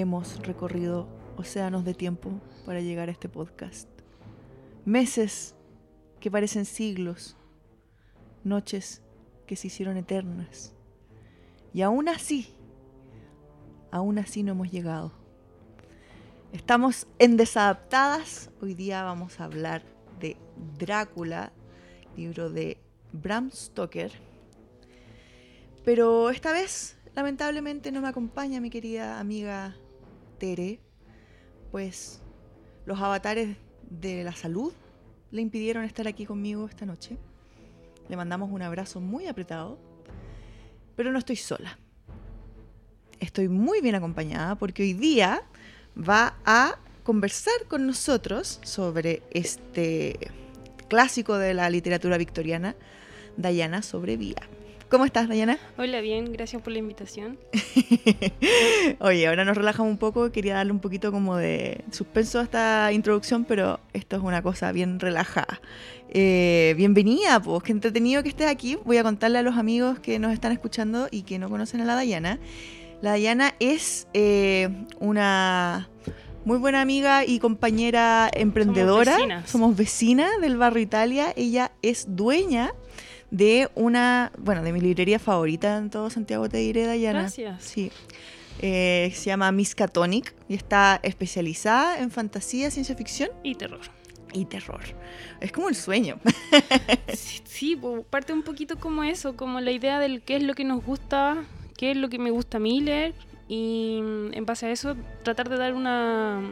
hemos recorrido océanos de tiempo para llegar a este podcast. Meses que parecen siglos, noches que se hicieron eternas. Y aún así, aún así no hemos llegado. Estamos en Desadaptadas. Hoy día vamos a hablar de Drácula, libro de Bram Stoker. Pero esta vez, lamentablemente, no me acompaña mi querida amiga Tere, pues los avatares de la salud le impidieron estar aquí conmigo esta noche. Le mandamos un abrazo muy apretado, pero no estoy sola. Estoy muy bien acompañada porque hoy día va a conversar con nosotros sobre este clásico de la literatura victoriana, Dayana Sobrevía. ¿Cómo estás, Dayana? Hola, bien, gracias por la invitación. Oye, ahora nos relajamos un poco, quería darle un poquito como de suspenso a esta introducción, pero esto es una cosa bien relajada. Eh, bienvenida, pues, qué entretenido que estés aquí. Voy a contarle a los amigos que nos están escuchando y que no conocen a la Dayana. La Dayana es eh, una muy buena amiga y compañera emprendedora. Somos vecinas del barrio Italia. Ella es dueña de una, bueno, de mi librería favorita en todo Santiago, te diré, Dayana. Gracias. Sí. Eh, se llama Miskatonic y está especializada en fantasía, ciencia ficción y terror. Y terror. Es como el sueño. sí, parte un poquito como eso, como la idea del qué es lo que nos gusta, qué es lo que me gusta a mí leer y mm, en base a eso tratar de dar una...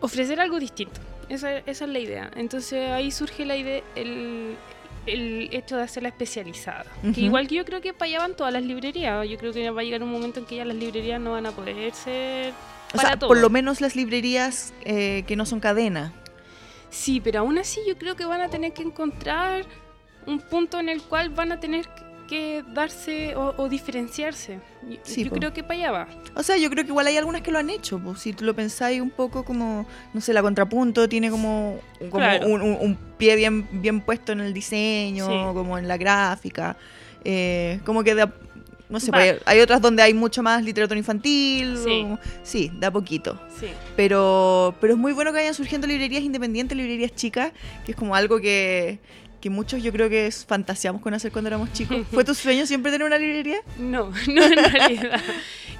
ofrecer algo distinto. Esa, esa es la idea. Entonces ahí surge la idea, el, el hecho de hacerla especializada. Que igual que yo creo que para allá van todas las librerías. Yo creo que va a llegar un momento en que ya las librerías no van a poder ser. o sea, por lo menos las librerías eh, que no son cadena. Sí, pero aún así yo creo que van a tener que encontrar un punto en el cual van a tener que que darse o, diferenciarse. yo creo que para allá va. O sea, yo creo que igual hay algunas que lo han hecho. Pues, si tú lo pensáis un poco como, no sé, la contrapunto tiene como, un, pie bien, bien puesto en el diseño, como en la gráfica. Eh, como que no sé, pues, hay, otras donde hay mucho más literatura infantil. Sí, sí da poquito. Sí. Pero, pero es muy bueno que vayan surgiendo librerías independientes, librerías chicas, que es como algo que, que muchos yo creo que fantaseamos con hacer cuando éramos chicos. ¿Fue tu sueño siempre tener una librería? No, no en realidad.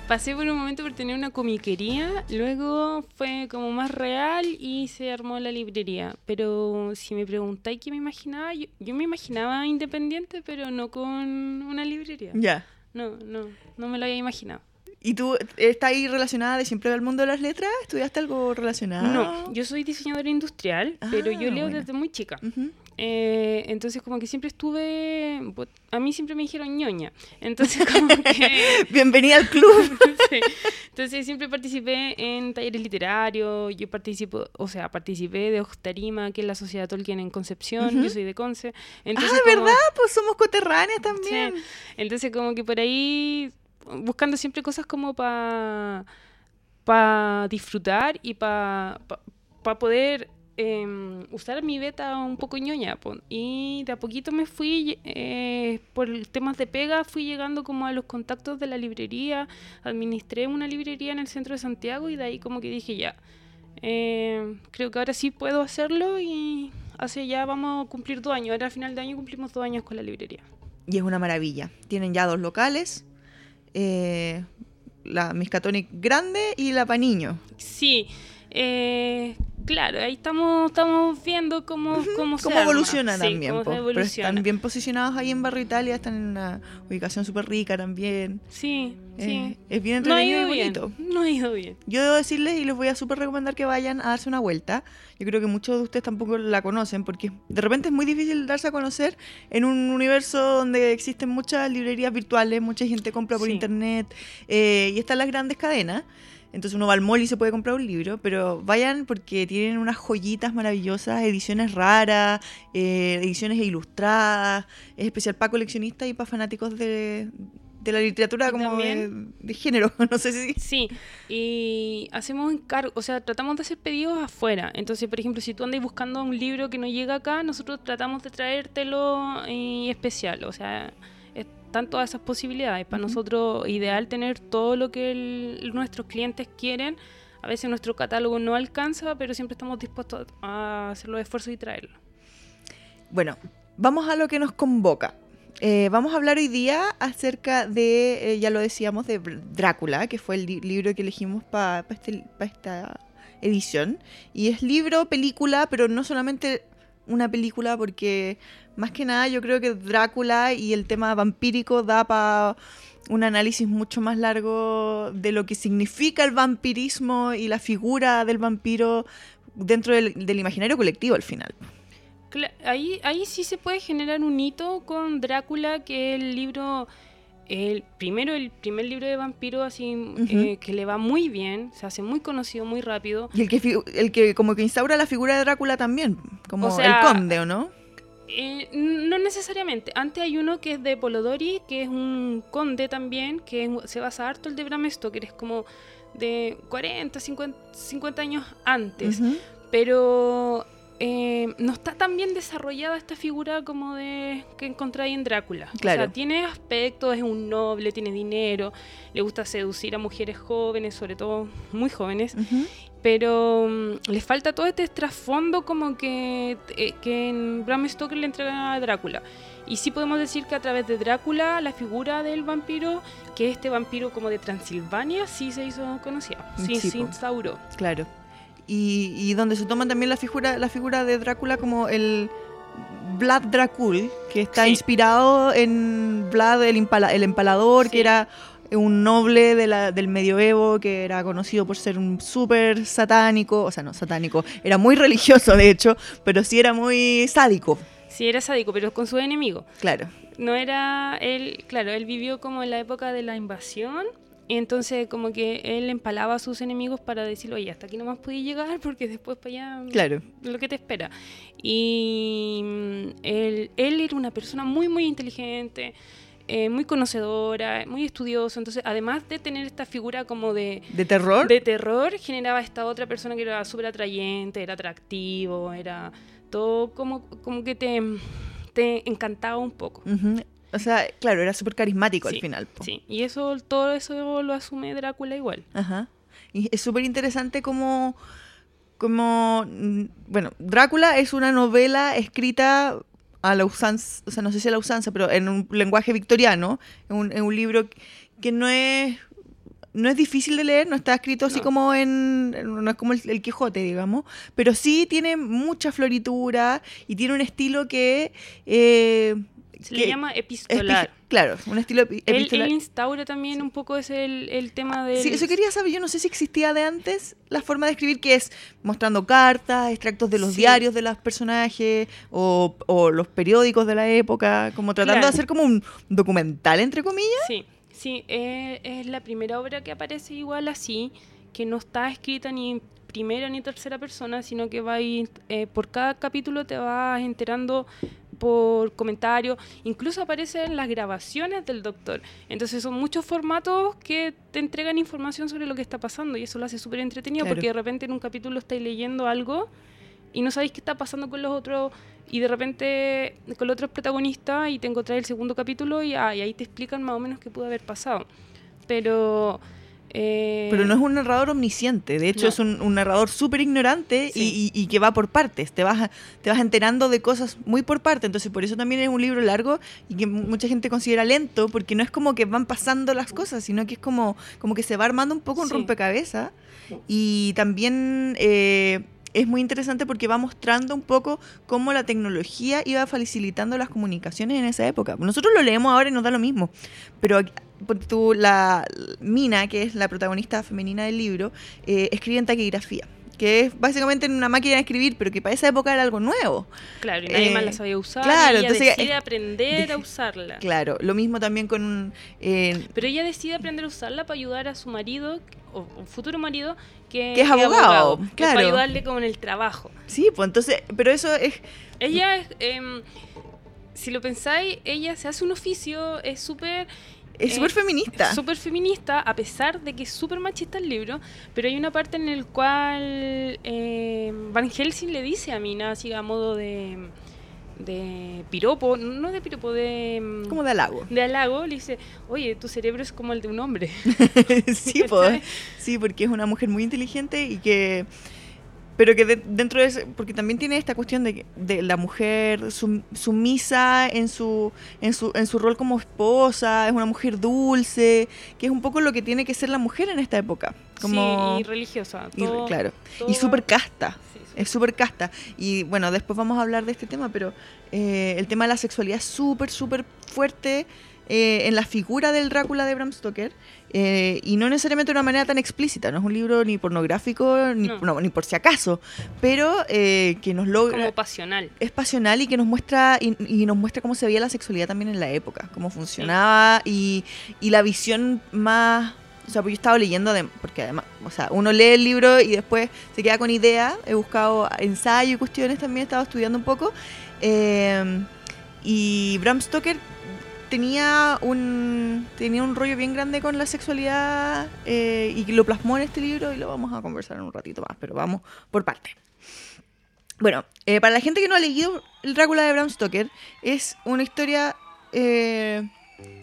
Pasé por un momento por tener una comiquería, luego fue como más real y se armó la librería. Pero si me preguntáis qué me imaginaba, yo, me imaginaba independiente, pero no con una librería. Ya. No, no, no me lo había imaginado. ¿Y tú estás ahí relacionada de siempre al mundo de las letras? ¿Estudiaste algo relacionado? No, yo soy diseñadora industrial, pero yo ah, leo desde muy chica. Eh, entonces como que siempre estuve, a mí siempre me dijeron ñoña, entonces como que... Bienvenida al club. Entonces siempre participé en talleres literarios, yo participo, o sea, participé de Ojtarima, que es la Sociedad Tolkien en Concepción, yo soy de Conce. Entonces, ah, ¿verdad? Pues somos coterráneas también. Entonces como que por ahí, buscando siempre cosas como para pa disfrutar y para pa poder Em, usar mi beta un poco ñoña. Y de a poquito me fui, eh, por temas de pega, fui llegando como a los contactos de la librería. Administré una librería en el centro de Santiago y de ahí como que dije ya, eh, creo que ahora sí puedo hacerlo y hace ya vamos a cumplir dos años. Ahora a final de año cumplimos dos años con la librería. Y es una maravilla. Tienen ya dos locales. Eh, la Miscatonic grande y la Paniño. Sí, eh, claro, ahí estamos, estamos viendo cómo, cómo, cómo evoluciona también. Pero están bien posicionados ahí en Barrio Italia, están en una ubicación súper rica también. Sí, eh, sí. Es bien entretenido y bonito. no ha ido bien. Yo debo decirles y les voy a súper recomendar que vayan a darse una vuelta. Yo creo que muchos de ustedes tampoco la conocen porque de repente es muy difícil darse a conocer en un universo donde existen muchas librerías virtuales, mucha gente compra por internet eh, y están las grandes cadenas. Entonces uno va al mall y se puede comprar un libro, pero vayan porque tienen unas joyitas maravillosas, ediciones raras, eh, ediciones ilustradas, es especial para coleccionistas y para fanáticos de, de la literatura como de, género, no sé si... Sí, y hacemos encargo, o sea, tratamos de hacer pedidos afuera. Entonces, por ejemplo, si tú andas buscando un libro que no llega acá, nosotros tratamos de traértelo en especial, o sea están todas esas posibilidades. Para nosotros ideal tener todo lo que nuestros clientes quieren. A veces nuestro catálogo no alcanza, pero siempre estamos dispuestos a hacer los esfuerzos y traerlo. Bueno, vamos a lo que nos convoca. Eh, vamos a hablar hoy día acerca de, eh, ya lo decíamos, de Drácula, que fue el libro que elegimos para este, esta edición. Y es libro, película, pero no solamente una película, porque más que nada yo creo que Drácula y el tema vampírico da para un análisis mucho más largo de lo que significa el vampirismo y la figura del vampiro dentro del imaginario colectivo al final. Ahí, ahí sí se puede generar un hito con Drácula, que es el libro, el primero, el primer libro de vampiro así eh, que le va muy bien, se hace muy conocido muy rápido. Y el que, el que como que instaura la figura de Drácula también, como el conde, ¿o no? Eh, no necesariamente. Antes hay uno que es de Polodori, que es un conde también, que se basa harto el de Bram Stoker, es como de 40, 50, 50 años antes. Pero eh, no está tan bien desarrollada esta figura como de que encontráis en Drácula. Claro. O sea, tiene aspectos, es un noble, tiene dinero, le gusta seducir a mujeres jóvenes, sobre todo muy jóvenes, pero mm, le falta todo este trasfondo como que, eh, que en Bram Stoker le entrega a Drácula. Y sí podemos decir que a través de Drácula, la figura del vampiro, que este vampiro como de Transilvania, sí se hizo conocida, sí, sí se instauró. Claro y, donde se toma también la figura, la figura de Drácula como el Vlad Dracul, que está inspirado en Vlad el, el empalador, que era un noble de la, del medioevo que era conocido por ser un súper satánico, o sea, no satánico, era muy religioso de hecho, pero sí era muy sádico. Sí, era sádico, pero con su enemigo. Claro. No era él, claro, él vivió como en la época de la invasión entonces, como que él empalaba a sus enemigos para decirle, oye, hasta aquí no más podía llegar porque después para allá claro. lo que te espera. Y mm, él, él era una persona muy, muy inteligente, eh, muy conocedora, muy estudioso. Entonces, además de tener esta figura como de... ¿De terror? De terror, generaba esta otra persona que era súper atrayente, era atractivo, era todo como, como que te, te encantaba un poco. O sea, claro, era súper carismático al final. Sí, y eso, todo eso lo asume Drácula igual. Ajá. Y es súper interesante como, como, mm, bueno, Drácula es una novela escrita a la usanza, o sea, no sé si a la usanza, pero en un lenguaje victoriano, en un, en un libro que no es no es difícil de leer, no está escrito así como en. No es como el, Quijote, digamos, pero sí tiene mucha floritura y tiene un estilo que eh, se le llama epistolar. claro, un estilo epistolar. Él, instaura también un poco ese el, tema de... Sí, eso quería saber. Yo no sé si existía de antes la forma de escribir que es mostrando cartas, extractos de los diarios de los personajes o, los periódicos de la época, como tratando de hacer como un documental, entre comillas. Sí, sí. Eh, es la primera obra que aparece igual así, que no está escrita ni primera ni tercera persona, sino que va eh, por cada capítulo te vas enterando por comentarios, incluso aparecen las grabaciones del doctor. Entonces son muchos formatos que te entregan información sobre lo que está pasando y eso lo hace súper entretenido porque de repente en un capítulo estáis leyendo algo y no sabéis qué está pasando con los otros y de repente con los otros protagonistas y te encontrás el segundo capítulo y, ah, y ahí te explican más o menos qué pudo haber pasado. Pero eh, Pero no es un narrador omnisciente, de hecho es un, narrador súper ignorante y, que va por partes, te vas, te vas enterando de cosas muy por partes, entonces por eso también es un libro largo y que mucha gente considera lento, porque no es como que van pasando las cosas, sino que es como, como que se va armando un poco un rompecabezas. Y también... Eh, es muy interesante porque va mostrando un poco cómo la tecnología iba facilitando las comunicaciones en esa época. Nosotros lo leemos ahora y nos da lo mismo, pero tú, la Mina, que es la protagonista femenina del libro, eh, escribe en taquigrafía que es básicamente una máquina de escribir, pero que para esa época era algo nuevo. Claro, y nadie más la sabía usar. Claro, ella entonces decide aprender a usarla. Claro, lo mismo también con eh, pero ella decide aprender a usarla para ayudar a su marido, o un futuro marido, que, es abogado, claro. para ayudarle con el trabajo. Sí, pues entonces, pero eso es... Ella es... Em, si lo pensáis, ella se hace un oficio, es súper es súper feminista. Súper feminista, a pesar de que es súper machista el libro, pero hay una parte en la cual eh, Van Helsing le dice a Mina, así a modo de, de piropo, no de piropo, de... mm, Como de halago. de halago, le dice, oye, tu cerebro es como el de un hombre. sí, po, sí, porque es una mujer muy inteligente y que... Pero que de- dentro de ese, porque también tiene esta cuestión de, de la mujer sum- sumisa en su, en, su, en su rol como esposa, es una mujer dulce, que es un poco lo que tiene que ser la mujer en esta época. Como, Sí, y religiosa. y- claro. todo Y súper casta. Sí, sí. Es súper casta. Y bueno, después vamos a hablar de este tema, pero eh, el tema de la sexualidad es súper, súper fuerte eh, en la figura del Drácula de Bram Stoker. eh, y no necesariamente de una manera tan explícita. No es un libro ni pornográfico, ni, No. no, ni por si acaso. Pero eh, que nos logra. Como pasional. Es pasional y que nos muestra y, y nos muestra cómo se veía la sexualidad también en la época, cómo funcionaba y, y la visión más... O sea, pues yo estaba leyendo, de- porque además, o sea, uno lee el libro y después se queda con idea. He buscado ensayo y cuestiones también, he estado estudiando un poco. Eh, y Bram Stoker tenía un tenía un rollo bien grande con la sexualidad eh, y lo plasmó en este libro y lo vamos a conversar en un ratito más, pero vamos por parte. Bueno, eh, para la gente que no ha leído el Drácula de Bram Stoker, es una historia eh,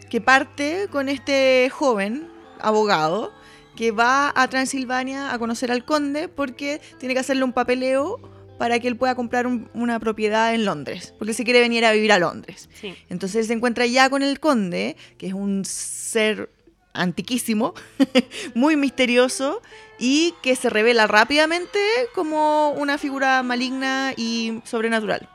que parte con este joven abogado que va a Transilvania a conocer al conde porque tiene que hacerle un papeleo para que él pueda comprar un- una propiedad en Londres, porque se quiere venir a vivir a Londres. Sí. Entonces él se encuentra ya con el conde, que es un ser antiquísimo, muy misterioso y que se revela rápidamente como una figura maligna y sobrenatural.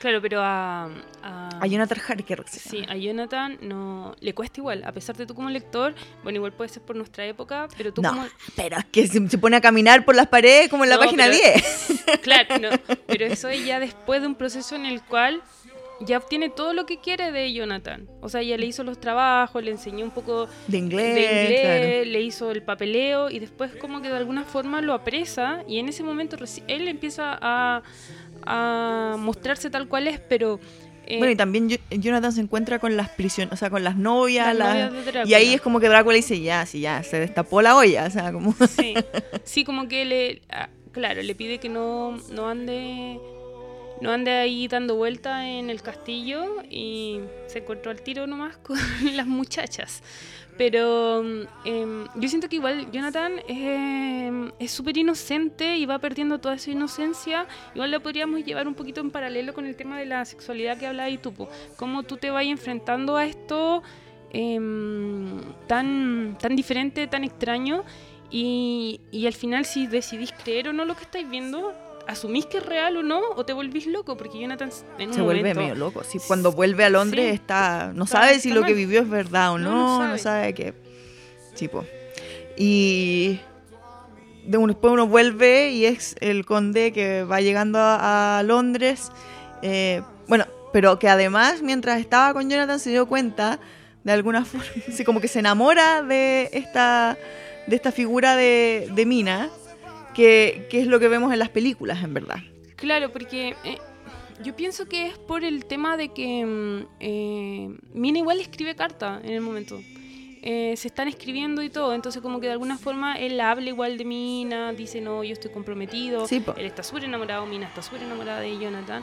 Claro, pero a... a- a Jonathan Harker. Sí, a Jonathan no le cuesta igual, a pesar de tú como lector, bueno, igual puede ser por nuestra época, pero tú No, como... pero es que se, se pone a caminar por las paredes como en la No, página pero- 10. Claro, no, pero eso es ya después de un proceso en el cual ya obtiene todo lo que quiere de Jonathan. O sea, ya le hizo los trabajos, le enseñó un poco De inglés. de inglés, claro. le hizo el papeleo y después como que de alguna forma lo apresa y en ese momento él empieza a, a mostrarse tal cual es, pero... eh, Bueno, y también Jonathan se encuentra con las prisiones, o sea, con las novias. Las novias y ahí es como que Drácula dice, ya, sí, ya, se destapó la olla. O sea, como... Sí, sí, como que le, ah, claro, le pide que no, no ande, no ande ahí dando vuelta en el castillo y se encontró al tiro nomás con las muchachas. Pero em, yo siento que igual Jonathan em, es súper inocente y va perdiendo toda esa inocencia. Igual la podríamos llevar un poquito en paralelo con el tema de la sexualidad que hablabas y tú. po. Cómo tú te vas enfrentando a esto em, tan, tan diferente, tan extraño. Y, y al final si decidís creer o no lo que estáis viendo, asumís que es real o no, o te volvís loco, porque Jonathan en un se vuelve medio loco. Sí, cuando vuelve a Londres Sí. está no Está- sabe si lo que vivió es verdad o No, no, no no sabe, sabe. qué. Sí, po. Y de un- después uno vuelve y es el conde que va llegando a, a Londres. eh, bueno, pero que además mientras estaba con Jonathan se dio cuenta de alguna forma, así como que se enamora de esta de esta figura de, de Mina, que, que es lo que vemos en las películas, en verdad. Claro, porque eh, yo pienso que es por el tema de que mm, eh, Mina igual escribe carta en el momento. Eh, se están escribiendo y todo, entonces como que de alguna forma él habla igual de Mina, dice no, yo estoy comprometido, Sí, él está súper enamorado, Mina está súper enamorada de Jonathan,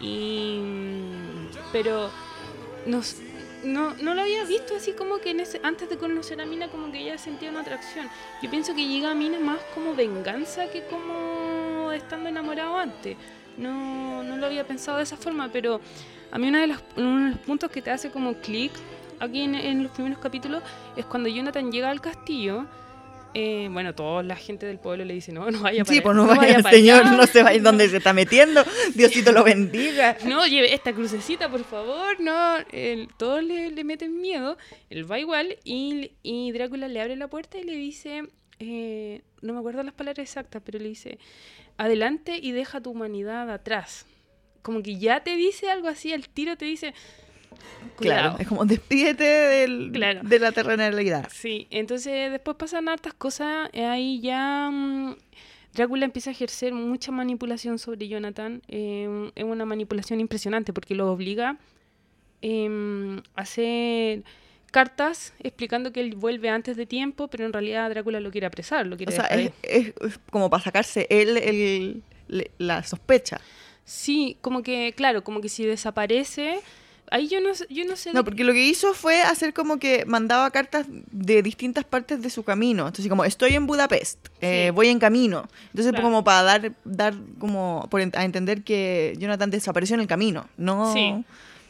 y pero nos- no, no lo había visto así como que en ese, antes de conocer a Mina como que ella sentía una atracción. Yo pienso que llega a Mina más como venganza que como estando enamorado antes. No, no lo había pensado de esa forma, pero a mí uno de los, uno de los puntos que te hace como clic aquí en, en los primeros capítulos es cuando Jonathan llega al castillo. Eh, bueno, toda la gente del pueblo le dice, no, no vaya para Sí, pues no vaya vaya, para señor, allá". no se vaya donde se está metiendo. Diosito lo bendiga. No, lleve esta crucecita, por favor. No, el- todos le, le meten miedo. Él va igual y, y Drácula le abre la puerta y le dice, eh, no me acuerdo las palabras exactas, pero le dice, adelante y deja tu humanidad atrás. Como que ya te dice algo así, al tiro te dice, cuidado. Claro, es como despídete del, Claro. de la terrenalidad. Sí, entonces después pasan hartas cosas, eh, ahí ya mm, Drácula empieza a ejercer mucha manipulación sobre Jonathan, eh, es una manipulación impresionante porque lo obliga em, a hacer cartas explicando que él vuelve antes de tiempo, pero en realidad Drácula lo quiere apresar, lo O quiere sea, dejar- es, como para sacarse él el- la sospecha. Sí, como que, claro, como que si desaparece, ahí yo no, sé- yo no sé... No, porque lo que hizo fue hacer como que mandaba cartas de distintas partes de su camino. Entonces, como estoy en Budapest, eh, Sí. voy en camino. Entonces, Claro. como para dar, dar como por a entender que Jonathan desapareció en el camino. No. Sí.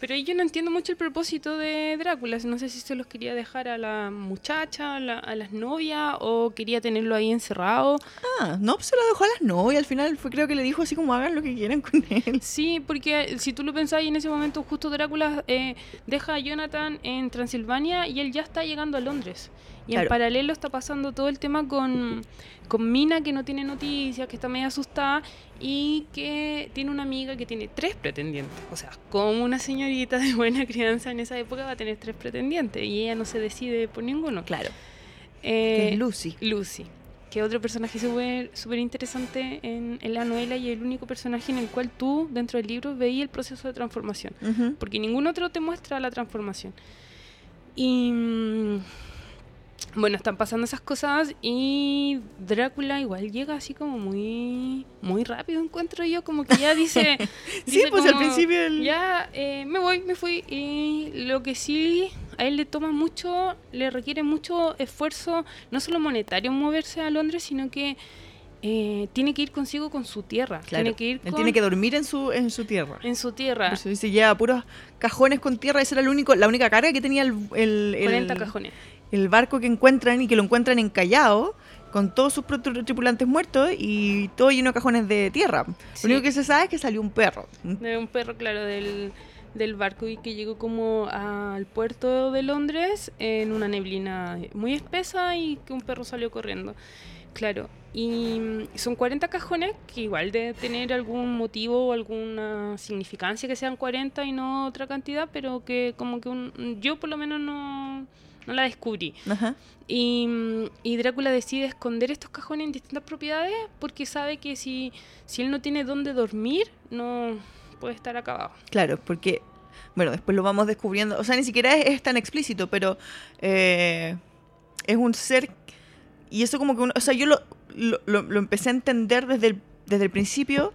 Pero yo no entiendo mucho el propósito de Drácula. No sé si se los quería dejar a la muchacha, a, la- a las novias, o quería tenerlo ahí encerrado. Ah, no, pues se lo dejó a las novias. Al final fue, creo que le dijo así como hagan lo que quieran con él. Sí, porque si tú lo pensás y en ese momento justo Drácula eh, deja a Jonathan en Transilvania y él ya está llegando a Londres. Y en paralelo está pasando todo el tema con, con Mina que no tiene noticias, que está medio asustada y que tiene una amiga que tiene tres pretendientes. O sea, como una señorita de buena crianza en esa época va a tener tres pretendientes y ella no se decide por ninguno. Claro. Eh, es Lucy. Lucy, que es otro personaje súper interesante en, en la novela y el único personaje en el cual tú, dentro del libro, veías el proceso de transformación. Porque ningún otro te muestra la transformación. Y. mm, Bueno, están pasando esas cosas y Drácula igual llega así como muy muy rápido, encuentro yo, como que ya dice... Sí, dice pues al principio el- Ya, eh, me voy, me fui. Y lo que sí a él le toma mucho, le requiere mucho esfuerzo, no solo monetario moverse a Londres, sino que eh, tiene que ir consigo con su tierra. Claro. Tiene que ir Él tiene que dormir en su, en su tierra. en su tierra. Por eso dice, lleva puros cajones con tierra. Esa era el único, la única carga que tenía el, el, el- 40 cajones. El barco que encuentran y que lo encuentran en Callao con todos sus tripulantes muertos y todo lleno de cajones de tierra. Sí. Lo único que se sabe es que salió un perro. Un perro, claro, del, del barco y que llegó como al puerto de Londres en una neblina muy espesa y que un perro salió corriendo. Claro, y mm, son 40 cajones que igual de tener algún motivo o alguna significancia que sean 40 y no otra cantidad, pero que como que un- yo por lo menos no, no la descubrí. Ajá. Y, y Drácula decide esconder estos cajones en distintas propiedades porque sabe que si, si él no tiene dónde dormir, no puede estar acabado. Claro, porque, bueno, después lo vamos descubriendo. O sea, ni siquiera es, es tan explícito, pero eh, es un ser. Y eso, como que uno. O sea, yo lo, lo, lo- lo empecé a entender desde el, desde el principio.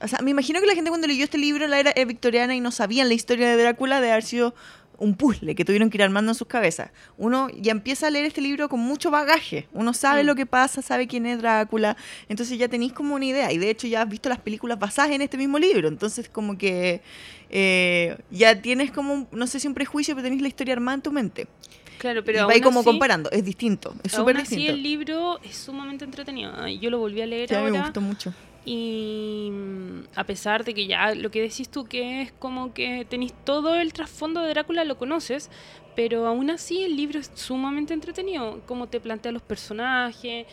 O sea, me imagino que la gente cuando leyó este libro la era eh, victoriana y no sabían la historia de Drácula, de haber sido un puzzle que tuvieron que ir armando en sus cabezas. Uno ya empieza a leer este libro con mucho bagaje. Uno sabe Mm. lo que pasa, sabe quién es Drácula. Entonces ya tenéis como una idea. Y de hecho ya has visto las películas basadas en este mismo libro. Entonces como que eh, ya tienes como, no sé si un prejuicio, pero tenéis la historia armada en tu mente. Claro, pero y vais como así- comparando. Es distinto. Es súper distinto. el libro es sumamente entretenido. Yo lo volví a leer Sí, a mí me ahora gustó mucho. Y mm, a pesar de que ya lo que decís tú que es como que tenéis todo el trasfondo de Drácula lo conoces, pero aún así el libro es sumamente entretenido, como te plantea los personajes.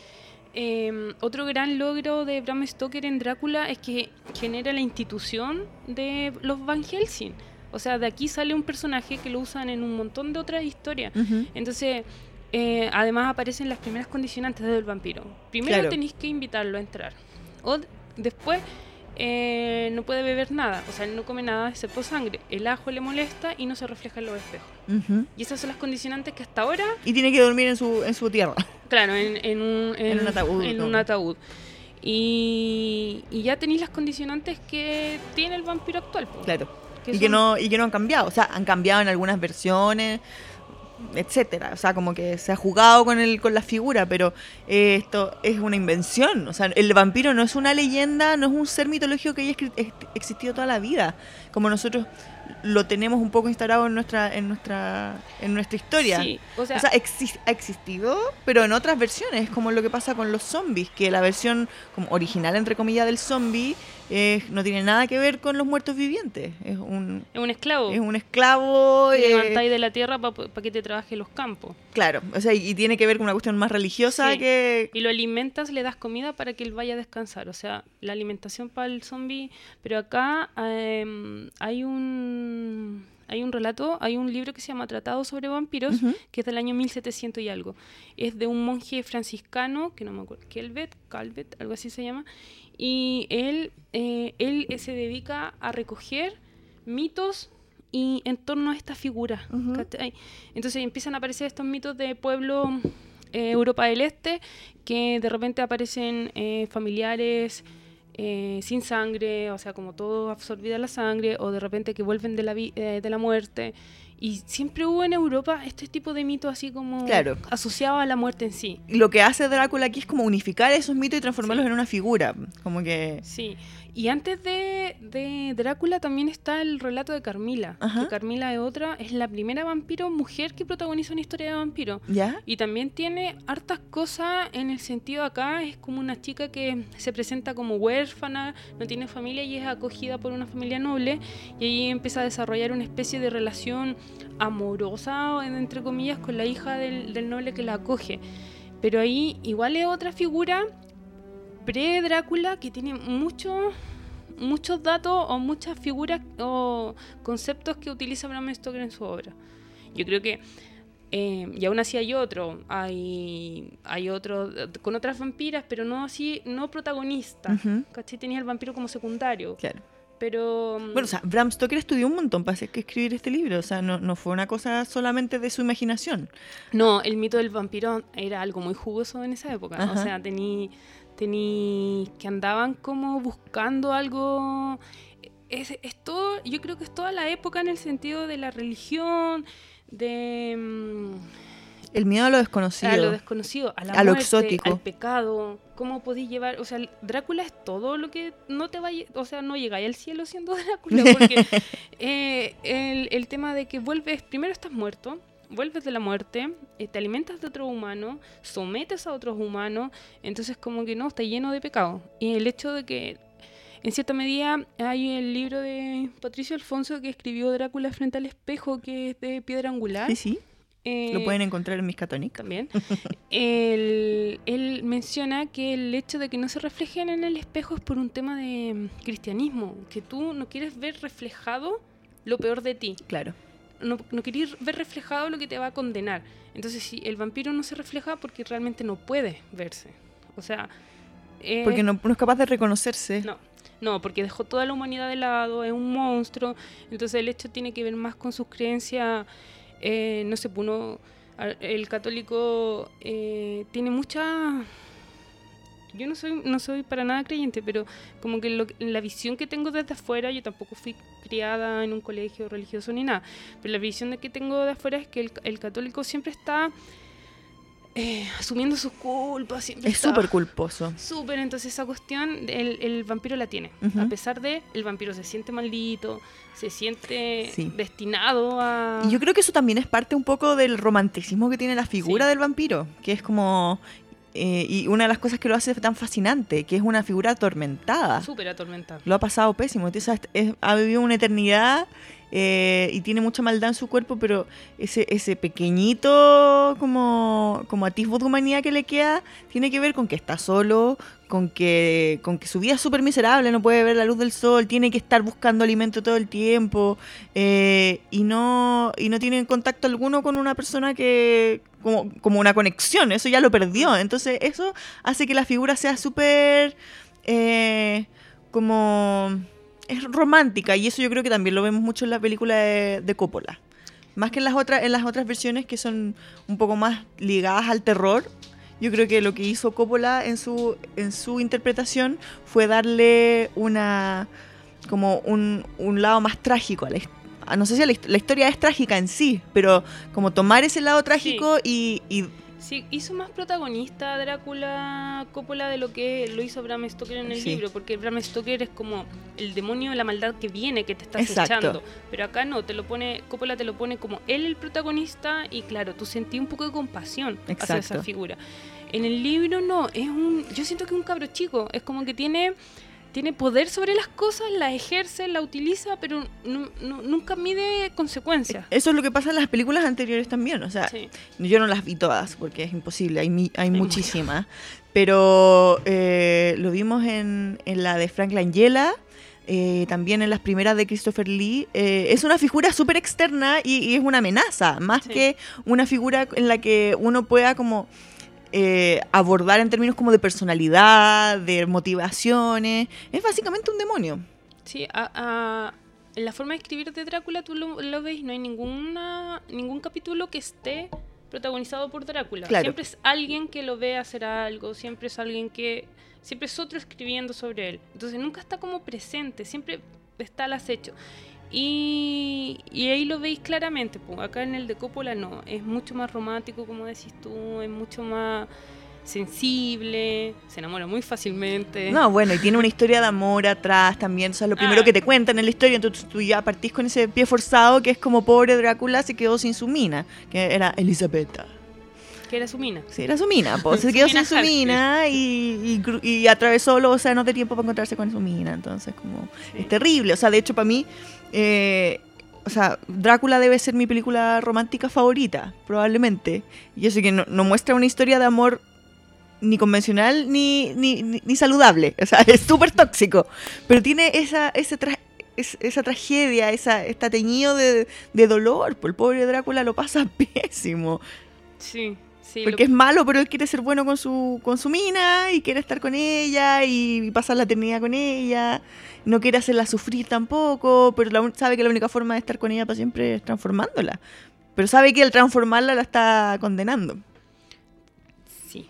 Eh, otro gran logro de Bram Stoker en Drácula es que genera la institución de los Van Helsing. O sea, de aquí sale un personaje que lo usan en un montón de otras historias. Ujú. Entonces, eh, además aparecen las primeras condicionantes del vampiro. Primero Claro. tenéis que invitarlo a entrar. O después eh, no puede beber nada. O sea, él no come nada excepto sangre. El ajo le molesta y no se refleja en los espejos. Y esas son las condicionantes que hasta ahora, Y tiene que dormir en su, en su tierra. claro, en, en un, En un ataúd, en ¿no? un ataúd. Y, y ya tenéis las condicionantes que tiene el vampiro actual. po, Claro. que y que no y que no han cambiado o sea han cambiado en algunas versiones etcétera. O sea como que se ha jugado con el con la figura pero eh, esto es una invención. O sea el vampiro no es una leyenda no es un ser mitológico que haya existido toda la vida. Como nosotros lo tenemos un poco instaurado en nuestra en nuestra en nuestra historia. Sí, o sea, o sea, ha existido, pero en otras versiones, como lo que pasa con los zombies, que la versión como original, entre comillas, del zombie eh, no tiene nada que ver con los muertos vivientes. Es un, es un esclavo. es un esclavo. Te eh, levantáis de la tierra para que te trabaje los campos. claro, o sea, y, y tiene que ver con una cuestión más religiosa Sí. que... Y lo alimentas, le das comida para que él vaya a descansar. O sea, la alimentación para el zombie. Pero acá em, hay un hay un relato, hay un libro que se llama Tratado sobre vampiros, que es del año 1700 y algo. Es de un monje franciscano, que no me acuerdo, Kelvet, Calvet, algo así se llama. Y él, eh, él eh, se dedica a recoger mitos y en torno a esta figura. Entonces empiezan a aparecer estos mitos de pueblo eh, Europa del Este, que de repente aparecen eh, familiares eh, sin sangre, o sea, como todo absorbida la sangre, o de repente que vuelven de la, vi- de la muerte. Y siempre hubo en Europa este tipo de mitos así como Claro. asociados a la muerte en sí. Y lo que hace Drácula aquí es como unificar esos mitos y transformarlos en una figura. Como que. Sí. Y antes de, de Drácula también está el relato de Carmila. Ajá. Que Carmila es otra, es la primera vampiro mujer que protagoniza una historia de vampiro. ¿Ya? Y también tiene hartas cosas en el sentido acá, es como una chica que se presenta como huérfana, no tiene familia y es acogida por una familia noble y ahí empieza a desarrollar una especie de relación amorosa, entre comillas, con la hija del, del noble que la acoge. Pero ahí igual es otra figura pre-Drácula que tiene muchos muchos datos o muchas figuras o conceptos que utiliza Bram Stoker en su obra. Yo creo que eh, y aún así hay otro, hay, hay otro con otras vampiras, pero no así, no protagonista. ¿Cachai? Tenía el vampiro como secundario. Claro. Pero. Bueno, o sea, Bram Stoker estudió un montón para escribir este libro. O sea, no, no fue una cosa solamente de su imaginación. no, el mito del vampiro era algo muy jugoso en esa época. Ajá. O sea, tení, tení que andaban como buscando algo. Es, es todo, yo creo que es toda la época en el sentido de la religión, de. mm, El miedo a lo desconocido. A lo desconocido, a la A lo exótico. al pecado. ¿Cómo podéis llevar? O sea, Drácula es todo lo que no te vaya. O sea, no llegáis al cielo siendo Drácula. Porque eh, el, el tema de que vuelves. Primero estás muerto. Vuelves de la muerte, eh, te alimentas de otro humano, sometes a otros humanos, entonces como que no, está lleno de pecado. Y el hecho de que, en cierta medida, hay el libro de Patricio Alfonso que escribió Drácula frente al espejo, que es de piedra angular. Sí, sí. Lo Eh, pueden encontrar en Miskatonic. también. él, él menciona que el hecho de que no se reflejen en el espejo es por un tema de cristianismo, que tú no quieres ver reflejado lo peor de ti, Claro. No, no quieres ver reflejado lo que te va a condenar. Entonces, si el vampiro no se refleja porque realmente no puede verse. O sea... eh, Porque no, no es capaz de reconocerse. no, no, porque dejó toda la humanidad de lado, es un monstruo. Entonces el hecho tiene que ver más con sus creencias, eh, no sé, pues uno, el católico eh, tiene mucha... Yo no soy, no soy para nada creyente, pero como que lo- la visión que tengo desde afuera, yo tampoco fui criada en un colegio religioso ni nada, pero la visión de que tengo de afuera es que el, el católico siempre está eh, asumiendo sus culpas, siempre Es súper culposo. Súper, entonces esa cuestión el, el vampiro la tiene. A pesar de, el vampiro se siente maldito, se siente Sí. destinado a... Y yo creo que eso también es parte un poco del romanticismo que tiene la figura Sí. del vampiro, que es como... eh, y una de las cosas que lo hace tan fascinante, que es una figura atormentada. Súper atormentado. Lo ha pasado pésimo. es- ha vivido una eternidad eh, y tiene mucha maldad en su cuerpo, pero ese, ese pequeñito como, como atisbo de humanidad que le queda tiene que ver con que está solo, con que, con que su vida es súper miserable, no puede ver la luz del sol, tiene que estar buscando alimento todo el tiempo eh, y, no, y no tiene contacto alguno con una persona que... Como, como una conexión, eso ya lo perdió. Entonces eso hace que la figura sea súper... eh, como es romántica y eso yo creo que también lo vemos mucho en la película de, de Coppola. Más que en las otras en las otras versiones que son un poco más ligadas al terror yo creo que lo que hizo Coppola en su en su interpretación fue darle una como un, un lado más trágico a la his- a- no sé si la, la historia es trágica en sí pero como tomar ese lado trágico y, y Sí, hizo más protagonista a Drácula Coppola de lo que lo hizo Bram Stoker en el Sí. libro, porque Bram Stoker es como el demonio de la maldad que viene, que te está acechando. Pero acá no, te lo pone, Coppola te lo pone como él el protagonista y claro, tú sentí un poco de compasión hacia esa figura. En el libro no, es un, yo siento que es un cabro chico, es como que tiene tiene poder sobre las cosas, la ejerce, la utiliza, pero nu- nu- nunca mide consecuencias. eso es lo que pasa en las películas anteriores también o sea Sí. Yo no las vi todas porque es imposible, hay, mi- hay Hay muchísimas. Pero eh, lo vimos en, en la de Frank Langella, eh, también en las primeras de Christopher Lee. Eh, es una figura súper externa y, y es una amenaza, más Sí. que una figura en la que uno pueda como eh, abordar en términos como de personalidad, de motivaciones. Es básicamente un demonio. Sí, a- la forma de escribir de Drácula tú lo, lo ves, no hay ninguna, ningún capítulo que esté protagonizado por Drácula. Claro. Siempre es alguien que lo ve hacer algo, siempre es alguien que... Siempre es otro escribiendo sobre él. Entonces nunca está como presente, siempre está al acecho. Y, y ahí lo veis claramente. pues, Acá en el de Coppola no. Es mucho más romántico, como decís tú. Es mucho más sensible. Se enamora muy fácilmente. No, bueno, y tiene una historia de amor atrás también. O sea, lo primero Ah. que te cuentan en la historia, entonces tú ya partís con ese pie forzado que es como pobre Drácula se quedó sin su mina, que era Elisabetta. Que era su mina. Sí, era su mina, pues se quedó sin su mina y, y y atravesó los océanos de tiempo para encontrarse con su mina. Entonces, como, Sí. es terrible. O sea, de hecho, para mí, eh, o sea, Drácula debe ser mi película romántica favorita, probablemente. Y eso que no, muestra una historia de amor ni convencional ni, ni, ni- saludable. O sea, es súper tóxico. Pero tiene esa, ese esa tragedia, esa, está teñido de, de dolor. Pues el pobre Drácula lo pasa pésimo. Sí, sí. Porque lo- es malo, pero él quiere ser bueno con su, con su mina y quiere estar con ella y pasar la eternidad con ella. No quiere hacerla sufrir tampoco, pero la sabe que la única forma de estar con ella para siempre es transformándola. Pero sabe que al transformarla la está condenando. Sí.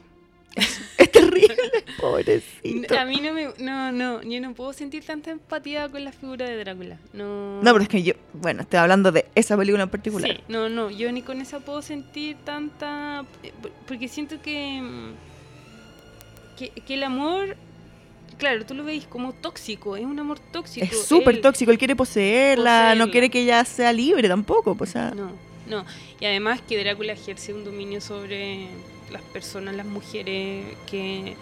Es terrible, pobrecito. A mí no me. No, no. Yo no puedo sentir tanta empatía con la figura de Drácula. No. No, pero es que yo, bueno, estoy hablando de esa película en particular. Sí, no, no, yo ni con esa puedo sentir tanta... eh, por- Porque siento que, mm, que, que el amor, claro, tú lo veis como tóxico, es un amor tóxico. Es súper tóxico, él quiere poseerla, no quiere que ella sea libre tampoco. Pues, o sea, No, no. Y además que Drácula ejerce un dominio sobre las personas, las mujeres, que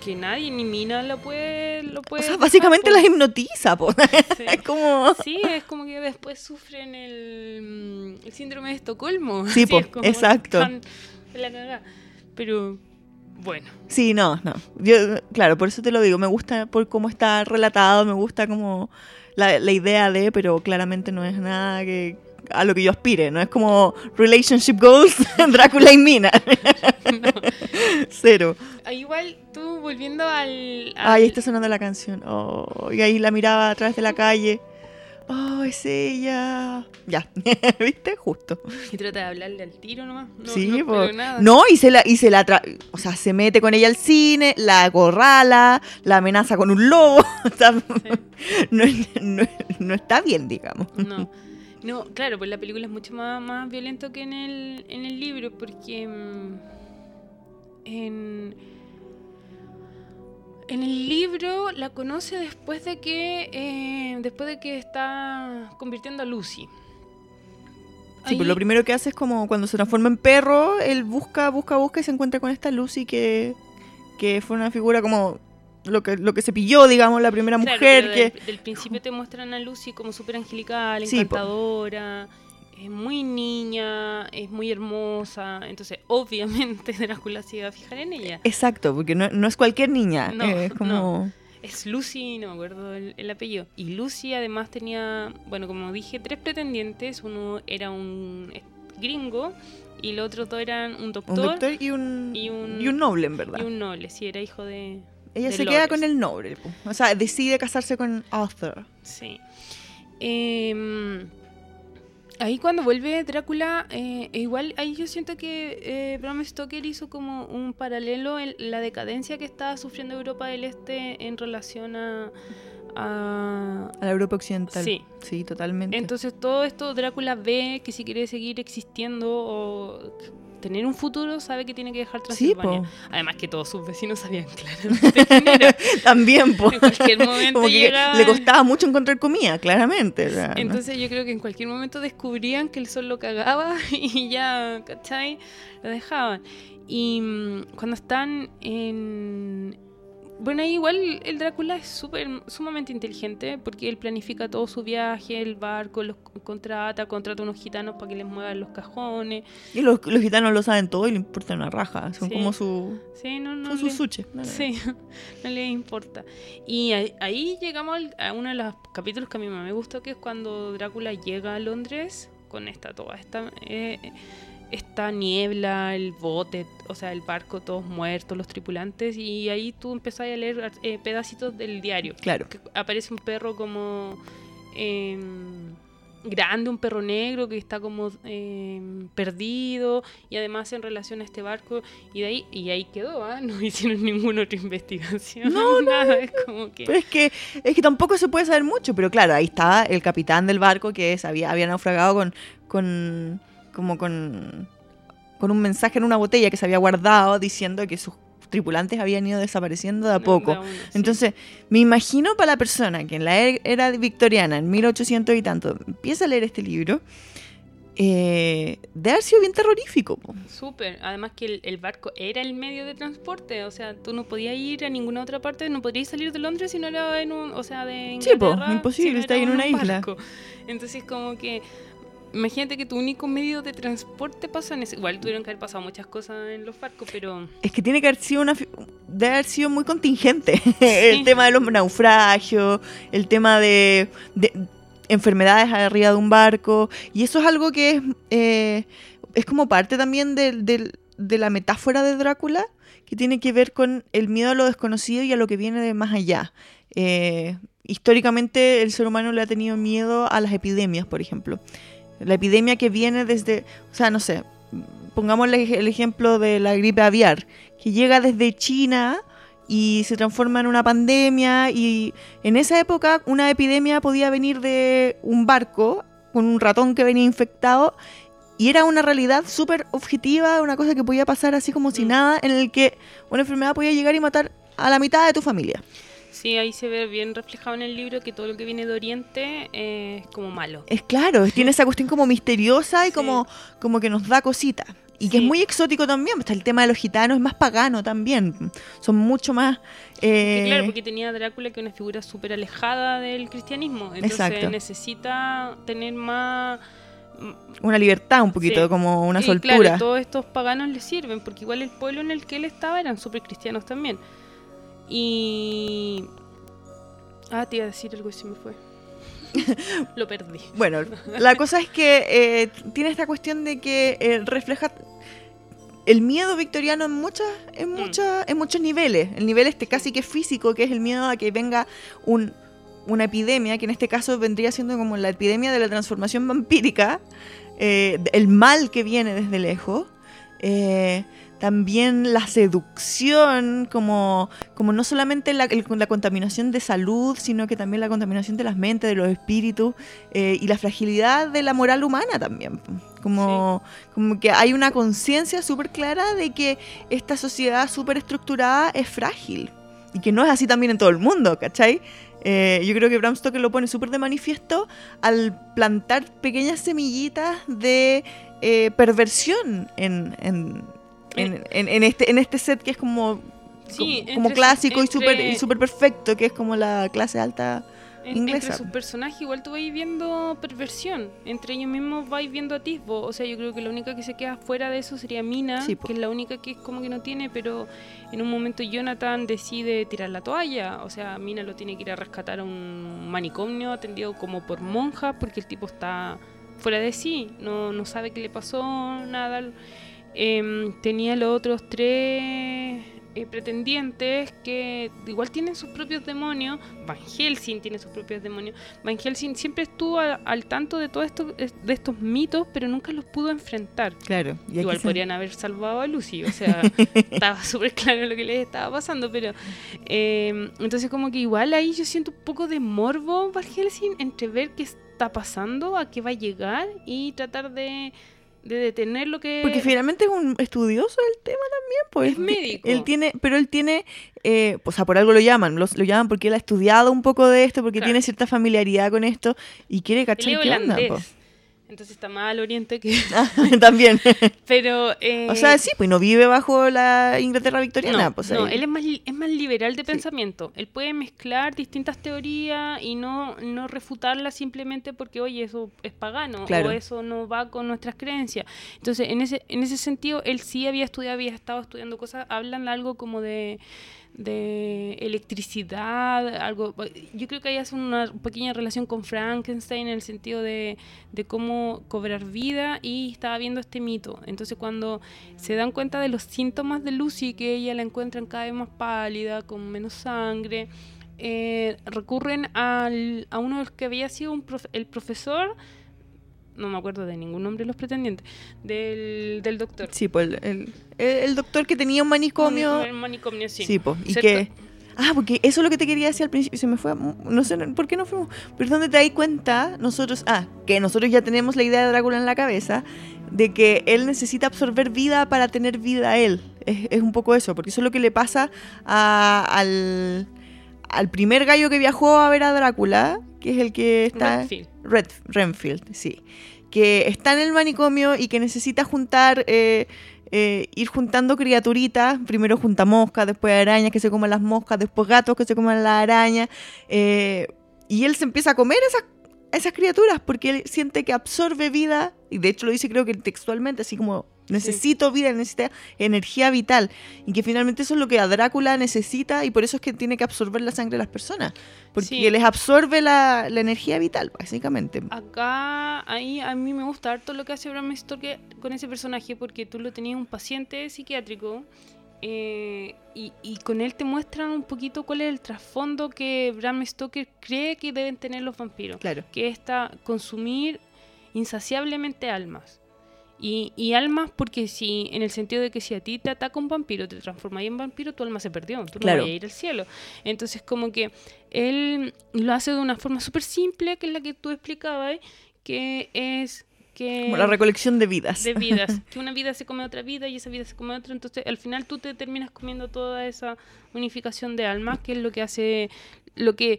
que nadie, ni Mina la puede, lo o puede... sea, dejar, básicamente las hipnotiza. po. Sí. es como... Sí, es como que después sufren el, mm, el síndrome de Estocolmo. Sí, po, es como exacto. la. Pero bueno, Sí, no, no. Yo, claro, por eso te lo digo. Me gusta por cómo está relatado, me gusta como la, la idea de, pero claramente no es nada que a lo que yo aspire. No es como relationship goals, Drácula y Mina. Cero. ah, igual tú volviendo al... al- Ahí está sonando la canción. Oh, y ahí la miraba a través de la calle. Oh, es ella. Ya, ¿viste? Justo. Y trata de hablarle al tiro nomás. No, sí, no nada. No, y se la, y se la tra- o sea, se mete con ella al cine, la acorrala, la amenaza con un lobo. O sea, no, no no está bien, digamos. No. No, claro, pues la película es mucho más, más violento que en el, en el libro, porque mm, en, en el libro la conoce después de que eh, después de que está convirtiendo a Lucy. Sí, pues Ahí- lo primero que hace es como cuando se transforma en perro, él busca, busca, busca y se encuentra con esta Lucy que, que fue una figura como lo que, lo que se pilló, digamos, la primera Claro, mujer que... del, del principio te muestran a Lucy como súper angelical, Sí, po. encantadora, es muy niña, es muy hermosa. Entonces, obviamente, Drácula se iba a fijar en ella. Exacto, porque no, no es cualquier niña. No, eh, es como... Es Lucy, no me acuerdo el, el apellido. Y Lucy además tenía, bueno, como dije, tres pretendientes. Uno era un gringo y los otros dos eran un doctor, Un doctor y un, y un- y un noble, en verdad. y un noble. Sí, era hijo de... Ella se queda con el noble. O sea, decide casarse con Arthur. Sí. Em, ahí cuando vuelve Drácula, eh, igual ahí yo siento que eh, Bram Stoker hizo como un paralelo en la decadencia que estaba sufriendo Europa del Este en relación a... a- A la Europa Occidental. Sí. Sí, totalmente. Entonces todo esto Drácula ve que si quiere seguir existiendo o tener un futuro, sabe que tiene que dejar sí, Transilvania. po. Además que todos sus vecinos sabían claramente quién era. También, po. En cualquier momento llegaban- le costaba mucho encontrar comida, claramente. o sea, ¿no? Entonces yo creo que en cualquier momento descubrían que el sol lo cagaba y ya, ¿cachai? Lo dejaban. Y mm, cuando están en... Bueno, ahí igual el Drácula es súper, sumamente inteligente porque él planifica todo su viaje, el barco, los contrata, contrata unos gitanos para que les muevan los cajones. Y los, los gitanos lo saben todo y le importa una raja. Son Sí. como su, Sí, no, no. son sus le- suches. No, no. Sí, no les importa. Y ahí, ahí llegamos al- a uno de los capítulos que a mí más me gustó, que es cuando Drácula llega a Londres con esta toda esta, eh, esta niebla, el bote, o sea, el barco, todos muertos, los tripulantes, y ahí tú empezás a leer eh, pedacitos del diario. Claro. Que aparece un perro como... em, grande, un perro negro que está como eh, perdido y además en relación a este barco y de ahí y ahí quedó, ¿ah? no hicieron ninguna otra investigación, No, no, nada, es como que Pero es que, es que tampoco se puede saber mucho, pero claro, ahí estaba el capitán del barco que sabía, había naufragado con, con como con, con un mensaje en una botella que se había guardado diciendo que sus tripulantes habían ido desapareciendo de a de- poco. de sí. Entonces, me imagino para la persona que en la e- era victoriana, en 1800 y tanto, empieza a leer este libro, eh, debe haber sido bien terrorífico. Súper. Además que el, el barco era el medio de transporte. O sea, tú no podías ir a ninguna otra parte, no podías salir de Londres si no era en un... O sea, de Sí, po, imposible, si no está en una un isla. Entonces como que... Imagínate que tu único medio de transporte pasa en ese... Igual tuvieron que haber pasado muchas cosas en los barcos, pero... Es que tiene que haber sido una debe haber sido muy contingente. el tema de los naufragios, el tema de, de enfermedades arriba de un barco. Y eso es algo que es, eh, es como parte también del- de la metáfora de Drácula, que tiene que ver con el miedo a lo desconocido y a lo que viene de más allá. Eh, históricamente el ser humano le ha tenido miedo a las epidemias, por ejemplo. La epidemia que viene desde, o sea, no sé, pongamos el ej- el ejemplo de la gripe aviar, que llega desde China y se transforma en una pandemia y en esa época una epidemia podía venir de un barco con un ratón que venía infectado y era una realidad súper objetiva, una cosa que podía pasar así como si Mm. nada, en el que una enfermedad podía llegar y matar a la mitad de tu familia. Sí, ahí se ve bien reflejado en el libro que todo lo que viene de Oriente eh, es como malo. Es claro, tiene esa cuestión como misteriosa y Sí. como, como que nos da cosita. Y que es muy exótico también, está el tema de los gitanos, es más pagano también. Son mucho más... Eh, claro, porque tenía Drácula que es una figura súper alejada del cristianismo. Entonces Exacto. necesita tener más... una libertad un poquito, Sí. como una y soltura. claro, todos estos paganos le sirven, porque igual el pueblo en el que él estaba eran súper cristianos también. Y... Ah, te iba a decir algo y se me fue. Lo perdí. Bueno, la cosa es que eh, tiene esta cuestión de que eh, refleja el miedo victoriano en muchas, en Mm. muchas, en muchos niveles. El nivel este casi que físico, que es el miedo a que venga un, una epidemia, que en este caso vendría siendo como la epidemia de la transformación vampírica, eh, el mal que viene desde lejos. eh, también la seducción, como, como no solamente la, el- la contaminación de salud, sino que también la contaminación de las mentes, de los espíritus, eh, y la fragilidad de la moral humana también. Como, como que hay una conciencia súper clara de que esta sociedad súper estructurada es frágil. Y que no es así también en todo el mundo, ¿cachai? Eh, yo creo que Bram Stoker lo pone súper de manifiesto al plantar pequeñas semillitas de eh, perversión en, en, en- en- en este, en este set que es como, Sí, como, como entre- clásico y súper y súper perfecto, que es como la clase alta. En- inglesa. Entre sus personajes igual tú vais viendo perversión. Entre ellos mismos vais viendo atisbo. O sea, yo creo que la única que se queda fuera de eso sería Mina, Sí, que es la única que es como que no tiene, pero en un momento Jonathan decide tirar la toalla. O sea, Mina lo tiene que ir a rescatar a un manicomio atendido como por monjas porque el tipo está fuera de sí, no, no sabe qué le pasó, nada. Em, tenía los otros tres eh, pretendientes que igual tienen sus propios demonios. Van Helsing tiene sus propios demonios. Van Helsing siempre estuvo a- al tanto de todos estos, de estos mitos, pero nunca los pudo enfrentar. Claro. y Igual se- podrían haber salvado a Lucy, o sea, estaba súper claro lo que les estaba pasando, pero eh, entonces como que igual ahí yo siento un poco de morbo Van Helsing entre ver qué está pasando, a qué va a llegar y tratar de, de detener lo que... Porque finalmente es un estudioso del tema también, pues. Es médico. Él tiene, pero él tiene, eh, o sea, por algo lo llaman, lo, lo llaman porque él ha estudiado un poco de esto, porque Claro. tiene cierta familiaridad con esto y quiere cachar qué onda, po. Entonces está más al oriente que... También. Pero... eh, o sea, sí, pues no vive bajo la Inglaterra victoriana, No, pues no, él es más, es más liberal de pensamiento. Él puede mezclar distintas teorías y no, no refutarlas simplemente porque, oye, eso es pagano Claro. o eso no va con nuestras creencias. Entonces, en ese, en ese sentido, él sí había estudiado, había estado estudiando cosas, hablan algo como de de electricidad, algo yo creo que ahí hace una pequeña relación con Frankenstein en el sentido de, de cómo cobrar vida y estaba viendo este mito. Entonces cuando se dan cuenta de los síntomas de Lucy, que ella la encuentran cada vez más pálida, con menos sangre, eh, recurren al, a uno que había sido un el profesor no me acuerdo de ningún nombre de los pretendientes, del, del doctor. Sí, pues el, el- el doctor que tenía un manicomio. Un- un manicomio, sí. Sí, pues. Y que. Ah, porque eso es lo que te quería decir al principio. Se me fue. No sé por qué no fuimos. Pero es donde te das cuenta, nosotros. Ah, que nosotros ya tenemos la idea de Drácula en la cabeza. De que él necesita absorber vida para tener vida a él. Es, es un poco eso. Porque eso es lo que le pasa a- al. Al primer gallo que viajó a ver a Drácula. Que es el que está. Redfield. Red, Renfield, sí. Que está en el manicomio y que necesita juntar, eh, eh, ir juntando criaturitas. Primero junta moscas, después arañas que se comen las moscas, después gatos que se comen las arañas. eh, y él se empieza a comer esas, esas criaturas porque él siente que absorbe vida. Y de hecho lo dice creo que textualmente, así como necesito vida, necesita energía vital. Y que finalmente eso es lo que a Drácula necesita y por eso es que tiene que absorber la sangre de las personas. Porque Sí. les absorbe la, la energía vital, básicamente. Acá, ahí a mí me gusta harto lo que hace Bram Stoker con ese personaje porque tú lo tenías un paciente psiquiátrico eh, y, y con él te muestran un poquito cuál es el trasfondo que Bram Stoker cree que deben tener los vampiros. Claro. que es esta- consumir insaciablemente almas. Y, y almas porque si, en el sentido de que si a ti te ataca un vampiro, te transformas en vampiro, tu alma se perdió, tú Claro. no vas a ir al cielo. Entonces como que él lo hace de una forma súper simple, que es la que tú explicabas, que es que... Como la recolección de vidas. de vidas, que una vida se come otra vida y esa vida se come otra, entonces al final tú te terminas comiendo toda esa unificación de almas, que es lo que hace, lo que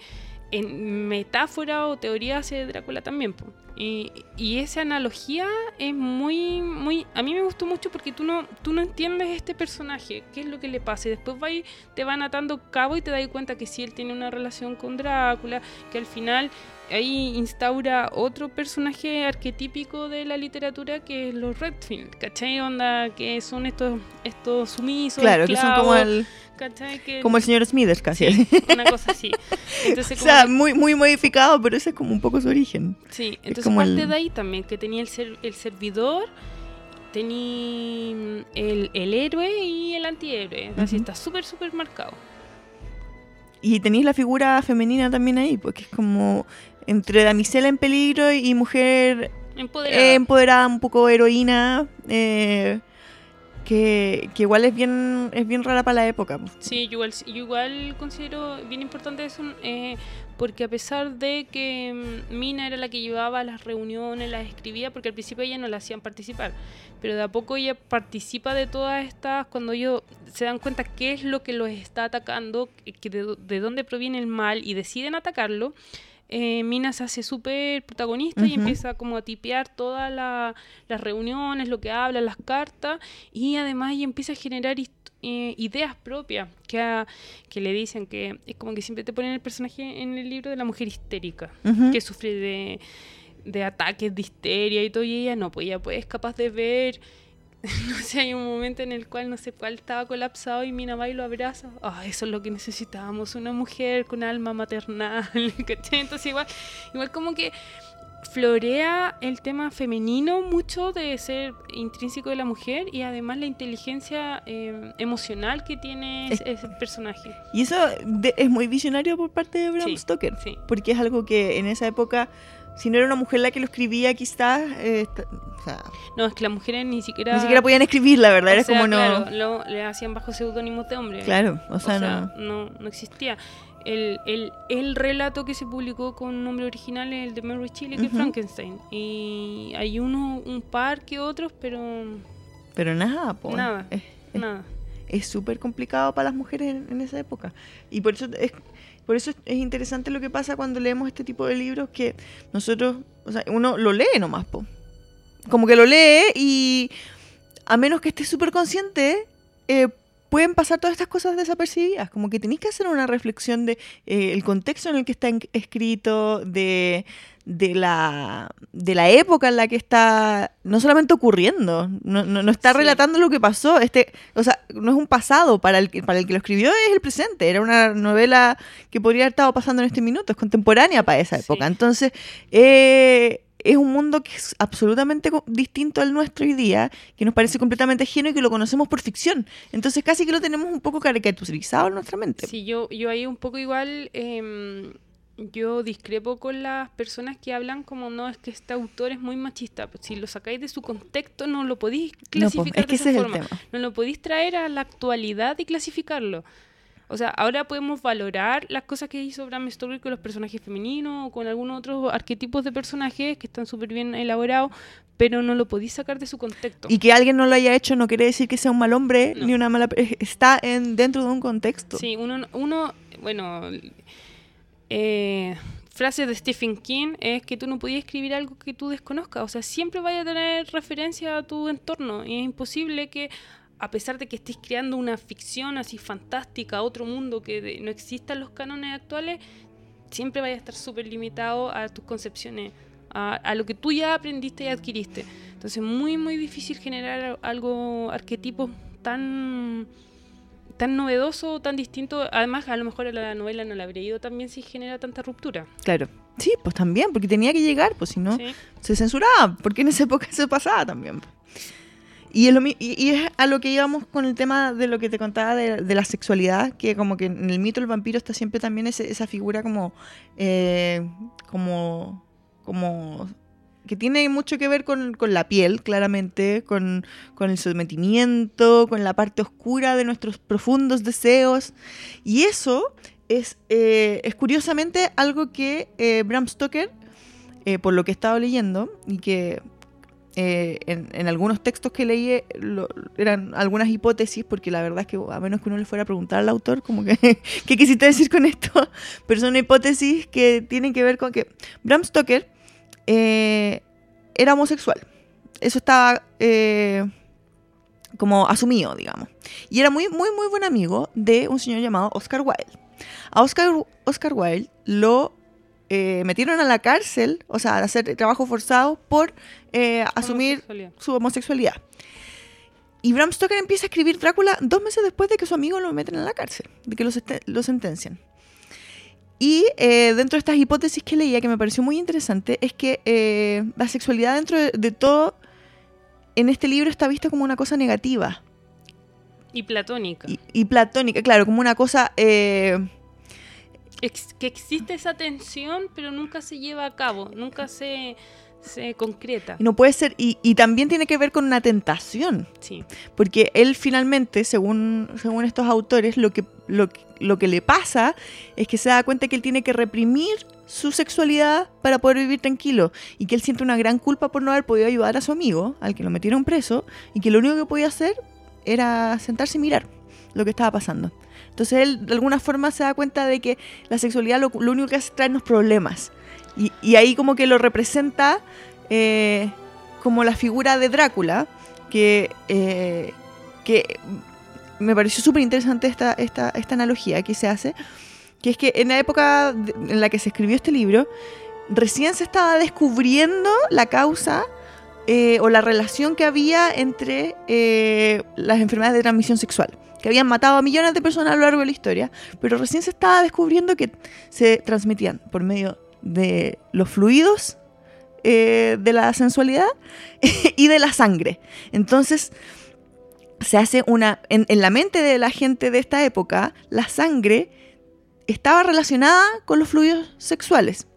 en metáfora o teoría hace Drácula también. Y, y esa analogía es muy, muy, a mí me gustó mucho porque tú no, tú no entiendes este personaje, qué es lo que le pasa, y después va y te van atando cabo y te das cuenta que sí, él tiene una relación con Drácula, que al final ahí instaura otro personaje arquetípico de la literatura que es los Redfield, ¿cachai? Onda, que son estos, estos sumisos, Claro, que son como el, ¿cachai? Que- como el señor Smithers casi. Sí, una cosa así. Entonces, o sea, que- muy, muy modificado, pero ese es como un poco su origen. sí, entonces como parte el- de ahí también, que tenía el, ser- el servidor, tenía mm, el, el héroe y el antihéroe. Así Ujú. está súper, súper marcado. Y tenéis la figura femenina también ahí, porque es como entre damisela en peligro y mujer Empoderado. eh, empoderada, un poco heroína, eh, que, que igual es bien, es bien rara para la época. Sí, yo igual, yo igual considero bien importante eso, eh, porque a pesar de que mm, Mina era la que llevaba las reuniones, las escribía, porque al principio ella no la hacían participar, pero de a poco ella participa de todas estas, cuando ellos se dan cuenta qué es lo que los está atacando, que- de, de dónde proviene el mal y deciden atacarlo. Eh, Mina se hace súper protagonista y empieza como a tipear todas la- las reuniones, lo que habla, las cartas, y además ella empieza a generar eh, ideas propias que, a- que le dicen que es como que siempre te ponen el personaje en el libro de la mujer histérica, que sufre de, de ataques de histeria y todo, y ella no, pues ella pues, es capaz de ver, no sé, hay un momento en el cual no sé cuál estaba colapsado y Mina va y lo abraza, ah, eso es lo que necesitábamos, una mujer con alma maternal, ¿cachai? Entonces igual, igual como que florea el tema femenino mucho de ser intrínseco de la mujer y además la inteligencia eh, emocional que tiene Es- ese, ese personaje. Y eso de- es muy visionario por parte de Bram Sí, Stoker, Sí. porque es algo que en esa época, si no era una mujer la que lo escribía, quizás, eh, o sea, No, es que las mujeres ni siquiera... ni siquiera podían escribir, la verdad, o era sea, como no... lo- le hacían bajo seudónimos de hombre. Claro, o O sea, no... no, no existía. El, el, el relato que se publicó con nombre original es el de Mary Shelley, que es. Frankenstein. Y hay uno, un par que otros, pero Pero nada, po, Nada. nada. Es súper complicado para las mujeres en, esa época. Y por eso es, por eso es interesante lo que pasa cuando leemos este tipo de libros que nosotros, o sea, uno lo lee nomás, po. Como que lo lee y a menos que estés súper consciente, eh, pueden pasar todas estas cosas desapercibidas. Como que tenéis que hacer una reflexión de eh, el contexto en el que está escrito, de, de, la, de la época en la que está no solamente ocurriendo, no, no, no está Sí. relatando lo que pasó. Este, o sea, no es un pasado para el, que- para el que lo escribió, es el presente. Era una novela que podría haber estado pasando en este minuto, es contemporánea para esa Sí. época. Entonces, eh, es un mundo que es absolutamente distinto al nuestro hoy día, que nos parece completamente ajeno y que lo conocemos por ficción. Entonces, casi que lo tenemos un poco caricaturizado en nuestra mente. Sí, yo, yo ahí un poco igual, em, yo discrepo con las personas que hablan como no, es que este autor es muy machista. Pues si lo sacáis de su contexto, no lo podéis clasificar es que de esa ese es el forma. tema. No lo podéis traer a la actualidad y clasificarlo. O sea, ahora podemos valorar las cosas que hizo Bram Stoker con los personajes femeninos o con algunos otros arquetipos de personajes que están súper bien elaborados, pero no lo podéis sacar de su contexto. Y que alguien no lo haya hecho no quiere decir que sea un mal hombre No. ni una mala... pe- Está en, dentro de un contexto. Sí, uno, uno bueno, eh, frase de Stephen King es que tú no podías escribir algo que tú desconozcas, o sea, siempre vaya a tener referencia a tu entorno y es imposible que a pesar de que estés creando una ficción así fantástica, otro mundo que de- no exista en los cánones actuales, siempre vaya a estar súper limitado a tus concepciones, a, a lo que tú ya aprendiste y adquiriste. Entonces, muy, muy difícil generar algo, arquetipos tan tan novedoso, tan distinto. Además, a lo mejor a la novela no la habría ido también si genera tanta ruptura. Claro. Sí, pues también, porque tenía que llegar, pues si no, ¿sí? se censuraba, porque en esa época se pasaba también. Y es, a lo que íbamos con el tema de lo que te contaba de, la sexualidad, que como que en el mito del vampiro está siempre también esa figura como, eh, como, como que tiene mucho que ver con, la piel, claramente, con, con el sometimiento, con la parte oscura de nuestros profundos deseos. Y eso es, eh, curiosamente algo que eh, Bram Stoker, por lo que he estado leyendo, y que eh, en, algunos textos que leí eh, lo- eran algunas hipótesis, porque la verdad es que a menos que uno le fuera a preguntar al autor, como ¿qué quisiste decir con esto? Pero son hipótesis que tienen que ver con que Bram Stoker eh, era homosexual. Eso estaba como asumido, digamos. Y era muy, muy, muy buen amigo de un señor llamado Oscar Wilde. A Oscar, Oscar Wilde lo eh, metieron a la cárcel, o sea, a hacer trabajo forzado por eh, asumir Homosexualidad. su homosexualidad. Y Bram Stoker empieza a escribir Drácula dos meses después de que su amigo lo meten en la cárcel, de que lo, lo sentencian. Y eh, dentro de estas hipótesis que leía, que me pareció muy interesante, es que la sexualidad dentro de, de todo en este libro está vista como una cosa negativa Y platónica. y, y platónica, claro, como una cosa... eh, Ex- que existe esa tensión, pero nunca se lleva a cabo, nunca se, se concreta. y no puede ser, y, y también tiene que ver con una tentación. Sí, Porque él finalmente, según, según estos autores, lo que, lo, que- lo que le pasa es que se da cuenta que él tiene que reprimir su sexualidad para poder vivir tranquilo y que él siente una gran culpa por no haber podido ayudar a su amigo, al que lo metieron preso, y que lo único que podía hacer era sentarse y mirar lo que estaba pasando. Entonces él de alguna forma se da cuenta de que la sexualidad lo, único que hace es traernos problemas. Y, ahí como que lo representa eh, como la figura de Drácula, que, eh, que me pareció súper interesante esta, esta, esta analogía que se hace, que es que en la época en la que se escribió este libro, recién se estaba descubriendo la causa eh, o la relación que había entre las enfermedades de transmisión sexual, que habían matado a millones de personas a lo largo de la historia, pero recién se estaba descubriendo que se transmitían por medio de los fluidos eh, de la sensualidad y de la sangre. Entonces, se hace una. En, en la mente de la gente de esta época, la sangre estaba relacionada con los fluidos sexuales.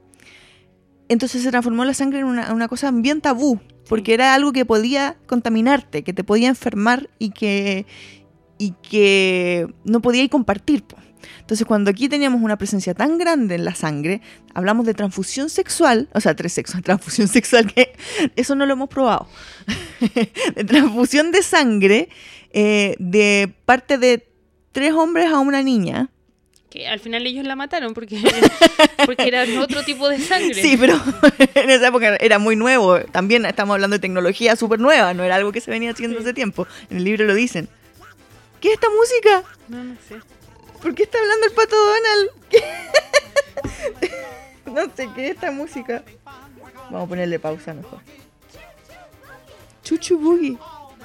Entonces se transformó la sangre en una, una cosa bien tabú, porque era algo que podía contaminarte, que te podía enfermar y que, y que no podíais compartir. Entonces, cuando aquí teníamos una presencia tan grande en la sangre, hablamos de transfusión sexual, o sea, tres sexos, transfusión sexual, que eso no lo hemos probado. de transfusión de sangre eh, de parte de tres hombres a una niña. que al final ellos la mataron porque, porque era otro tipo de sangre. Sí, pero en esa época era muy nuevo. También estamos hablando de tecnología súper nueva, no era algo que se venía haciendo hace tiempo. En el libro lo dicen. ¿Qué es esta música? No, no sé. ¿Por qué está hablando el pato Donald? no sé qué es esta música. Vamos a ponerle pausa mejor. Chuchu Boogie.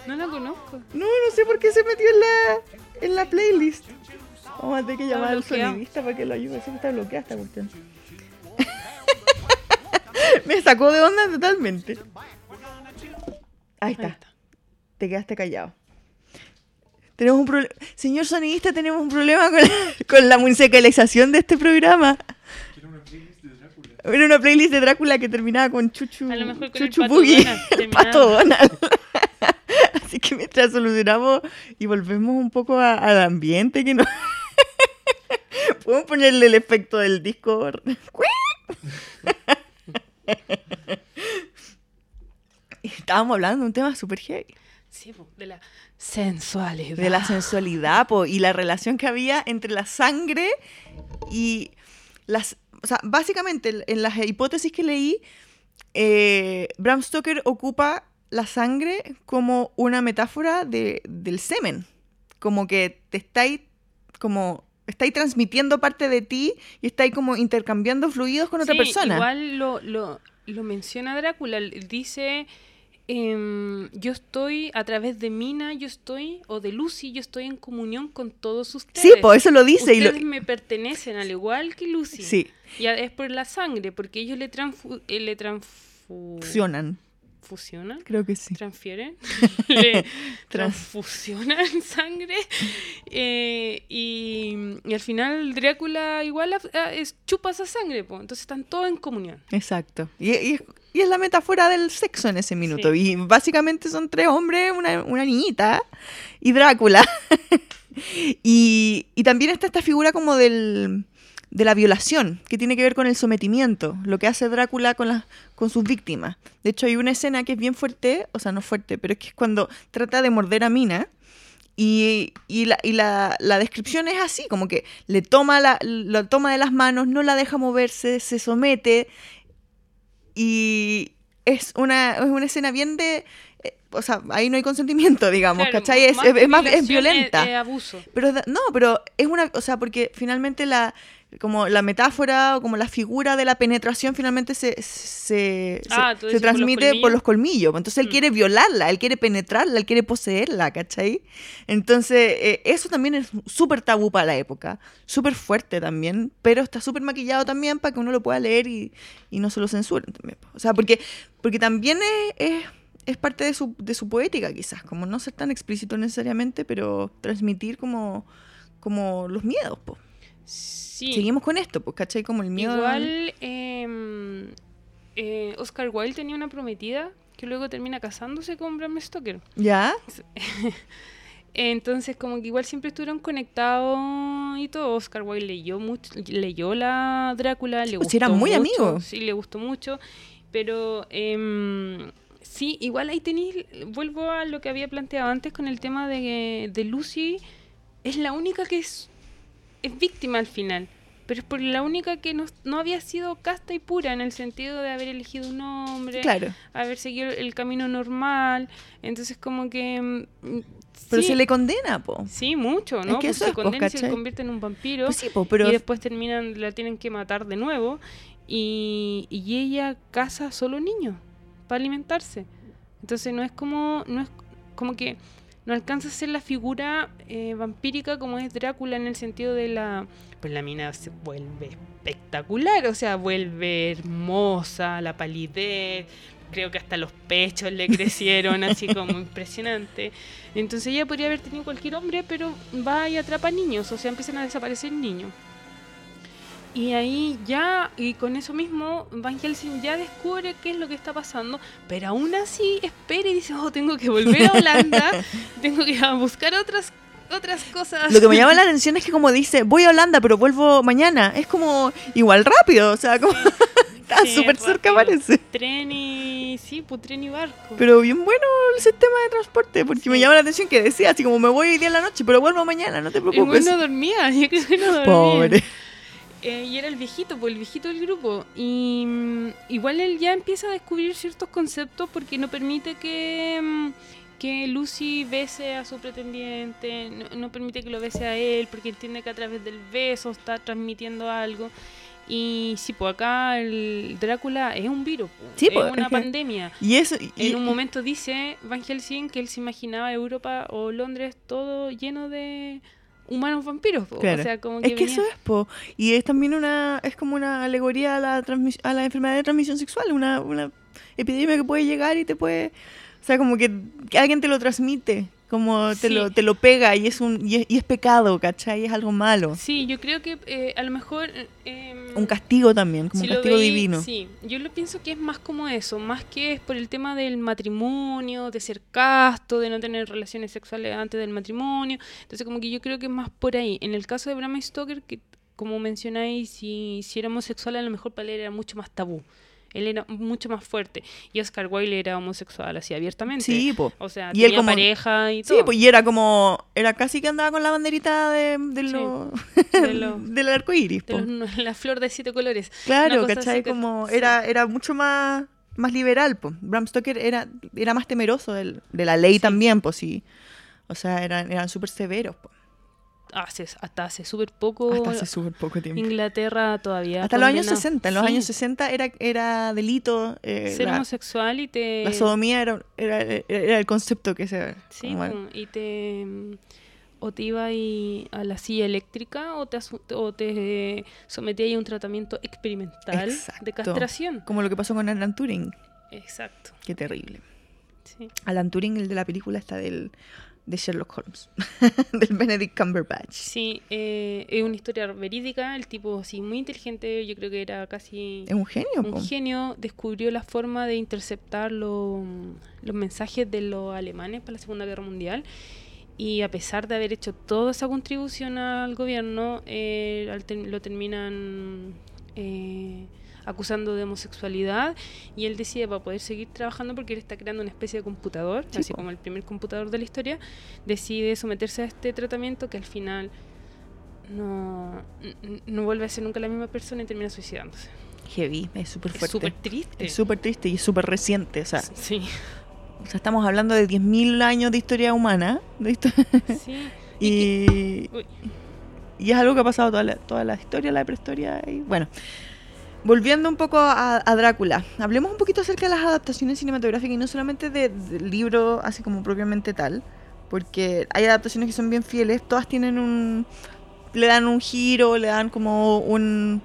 No la conozco. No, no sé por qué se metió en la, en la playlist. Vamos a tener que llamar al sonidista para que lo ayude. Siempre está bloqueada esta cuestión. Me sacó de onda totalmente. Ahí está. Ahí está. Te quedaste callado. Tenemos un problema. Señor sonidista, tenemos un problema con la, con la musicalización de este programa. ¿Quiere una playlist Era una playlist de Drácula que terminaba con Chuchu. A lo mejor con el Chuchu Pato Boogie, Donald, el pato Donald. Así que mientras solucionamos y volvemos un poco a- al ambiente que no. Podemos ponerle el efecto del disco. Estábamos hablando de un tema súper heavy. Sí, de la sensualidad. de la sensualidad po, y la relación que había entre la sangre y las... O sea, básicamente en las hipótesis que leí, eh, Bram Stoker ocupa la sangre como una metáfora de, del semen. Como que te estáis como estáis transmitiendo parte de ti y estáis como intercambiando fluidos con otra Sí, persona. Igual lo, lo, lo menciona Drácula. Dice, em, yo estoy, a través de Mina, yo estoy, o de Lucy, yo estoy en comunión con todos ustedes. sí, pues eso lo dice. Y lo- Ustedes me pertenecen, al igual que Lucy. sí, Y es por la sangre, porque ellos le, transfu eh, le transfu- funcionan. fusionan, Creo que sí. transfieren, le Trans- transfusionan sangre eh, y, y al final Drácula igual a- a- es, chupa esa sangre, po. entonces están todos en comunión. Exacto. Y, y es- y es la metáfora del sexo en ese minuto. Sí. Y básicamente son tres hombres, una, una niñita y Drácula. y, y también está esta figura como del, de la violación, que tiene que ver con el sometimiento, lo que hace Drácula con, las con sus víctimas. De hecho, hay una escena que es bien fuerte, o sea, no fuerte, pero es que es cuando trata de morder a Mina. Y, y la, y la- la descripción es así, como que le toma, la, lo toma de las manos, no la deja moverse, se somete y es una, es una escena bien de... eh, o sea, ahí no hay consentimiento, digamos, Claro, ¿cachai? Es, que es- es más, es violenta. Es, abuso. Pero no, pero es una, o sea, porque finalmente la como la metáfora o como la figura de la penetración finalmente se, se, Ah, se- se dices por los transmite por los colmillos. Entonces él Mm. quiere violarla, él quiere penetrarla, él quiere poseerla, ¿cachai? Entonces eh, eso también es súper tabú para la época, súper fuerte también, pero está súper maquillado también para que uno lo pueda leer y, y no se lo censuren también. O sea, porque, porque también es, es, es parte de su, de su poética quizás, como no ser tan explícito necesariamente, pero transmitir como, como los miedos. Po. Sí. Seguimos con esto, pues, ¿cachai? Como el miedo. Igual em, eh, Oscar Wilde tenía una prometida que luego termina casándose con Bram Stoker. ¿Ya? Entonces, como que igual siempre estuvieron conectados y todo. Oscar Wilde leyó mucho, leyó la Drácula, le pues, gustó eran muy mucho, amigos. Sí, le gustó mucho. Pero em, sí, igual ahí tenéis, vuelvo a lo que había planteado antes con el tema de, de Lucy. Es la única que es, es víctima al final. Pero es por la única que no, no había sido casta y pura en el sentido de haber elegido un hombre Claro. haber seguido el camino normal. Entonces, como que. mm, Pero sí, se le condena, po. Sí, mucho, Es ¿no? que Pues eso se es, pues, condena y se convierte en un vampiro. Pues sí, po, pero. Y después terminan, la tienen que matar de nuevo. Y, y ella caza solo niños para alimentarse. Entonces, no es como. No es como que. No alcanza a ser la figura eh, vampírica como es Drácula en el sentido de la. Pues la mina se vuelve espectacular, o sea, vuelve hermosa, la palidez, creo que hasta los pechos le crecieron así como impresionante. Entonces ella podría haber tenido cualquier hombre, pero va y atrapa niños, o sea, empiezan a desaparecer niños. Y ahí ya, y con eso mismo, Van Helsing ya descubre qué es lo que está pasando, pero aún así espera y dice, oh, tengo que volver a Holanda, tengo que ir a buscar otras, otras cosas. Lo que me llama la atención es que como dice, voy a Holanda, pero vuelvo mañana. Es como igual rápido, o sea, como está Sí, súper es cerca rápido. parece. Tren y... Sí, pues tren y barco. Pero bien bueno el sistema de transporte, porque Sí. me llama la atención que decía así como me voy hoy día en la noche, pero vuelvo mañana, no te preocupes. güey no dormía, yo creo que no dormía. Pobre. Eh, y era el viejito, pues el viejito del grupo. Y mm, igual él ya empieza a descubrir ciertos conceptos porque no permite que, mm, que Lucy bese a su pretendiente, no, no permite que lo bese a él porque entiende que a través del beso está transmitiendo algo. Y sí, pues acá el Drácula es un virus, pues, Sí, es pues, una es que- pandemia. Y eso y- En un momento dice Van Helsing que él se imaginaba Europa o Londres todo lleno de humanos vampiros. Claro. O sea, como que es que venía- eso es, po. Y es también una, es como una alegoría a la, transmis- a la enfermedad de transmisión sexual, una, una epidemia que puede llegar y te puede, o sea, como que alguien te lo transmite, Como te, Sí. lo, te lo pega y es, un, y es, y es pecado, ¿cachai? Es algo malo. Sí, yo creo que eh, a lo mejor... eh, Un castigo también, como si un castigo veis, divino. Sí, yo lo pienso que es más como eso, más que es por el tema del matrimonio, de ser casto, de no tener relaciones sexuales antes del matrimonio. Entonces, como que yo creo que es más por ahí. En el caso de Bram Stoker, que como mencionáis, si, si era homosexual, a lo mejor para él era mucho más tabú. Él era mucho más fuerte. Y Oscar Wilde era homosexual, así abiertamente. Sí, po. O sea, Y él como- pareja y Sí, todo. pues y era como, era casi que andaba con la banderita de, de Sí, lo- de lo- del arco iris. de los- la flor de siete colores. Claro, ¿cachai? que- Como sí. era, era mucho más, más liberal, pues. Bram Stoker era, era más temeroso del- de la ley también, pues sí. O sea, eran, eran súper severos, po. Hace, hasta hace súper poco. Hasta hace súper poco tiempo. Inglaterra todavía. Hasta los años condena- 60. En los Sí, años 60 era, era delito. eh, Ser la, homosexual y te. la sodomía era, era, era el concepto que se... Sí, como- y te. O te iba ahí a la silla eléctrica o te, o te sometías a un tratamiento experimental de Exacto. castración. como lo que pasó con Alan Turing. Exacto. Qué terrible. Sí. Alan Turing, el de la película, está del de Sherlock Holmes. del Benedict Cumberbatch. Sí, eh, es una historia verídica. El tipo, así, muy inteligente. Yo creo que era casi. Es un genio, po. un genio descubrió la forma de interceptar lo- los mensajes de los alemanes para la Segunda Guerra Mundial y a pesar de haber hecho toda esa contribución al gobierno, eh, lo terminan eh, acusando de homosexualidad y él decide para poder seguir trabajando porque él está creando una especie de computador, Sí, así como el primer computador de la historia, decide someterse a este tratamiento que al final no, no vuelve a ser nunca la misma persona y termina suicidándose. Heavy, es súper Es fuerte. súper triste. Es súper triste y es súper reciente. O sea, Sí, o sea, estamos hablando de 10.000 años de historia humana. de sí. y, y es algo que ha pasado toda la, toda la historia, la prehistoria. Y bueno, volviendo un poco a, Drácula, hablemos un poquito acerca de las adaptaciones cinematográficas y no solamente de- del libro así como propiamente tal, porque hay adaptaciones que son bien fieles, todas tienen un. le dan un giro, le dan como un.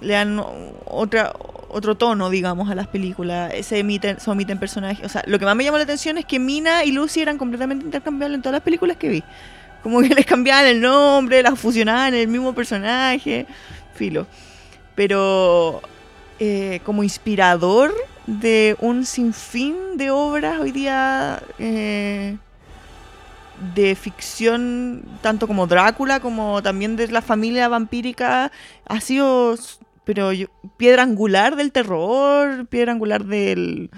le dan otra, otro tono, digamos, a las películas. Se emiten, se omiten personajes. O sea, lo que más me llamó la atención es que Mina y Lucy eran completamente intercambiables en todas las películas que vi. Como que les cambiaban el nombre, las fusionaban en el mismo personaje. Filo. Pero eh, como inspirador de un sinfín de obras hoy día eh, de ficción, tanto como Drácula, como también de la familia vampírica, ha sido, pero piedra angular del terror, piedra angular del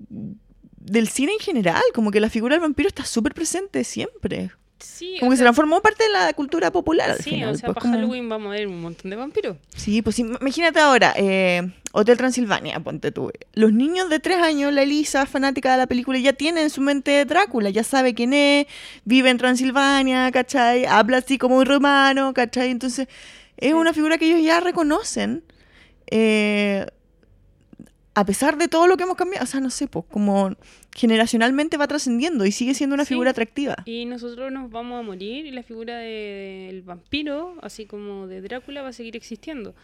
del cine en general, como que la figura del vampiro está súper presente siempre. Sí, Como que se sea, transformó parte de la cultura popular al sí, final. o sea, pues, para como- Halloween vamos a ver un montón de vampiros. Sí, pues im- imagínate ahora, eh, Hotel Transilvania, ponte tú. Los niños de tres años, la Elisa, fanática de la película, ya tiene en su mente Drácula, ya sabe quién es, vive en Transilvania, ¿cachai? Habla así como un romano, ¿cachai? Entonces, es Sí. una figura que ellos ya reconocen. eh, a pesar de todo lo que hemos cambiado, o sea, no sé, pues como generacionalmente va trascendiendo y sigue siendo una Sí. figura atractiva. Y nosotros nos vamos a morir y la figura de- del vampiro, así como de Drácula, va a seguir existiendo.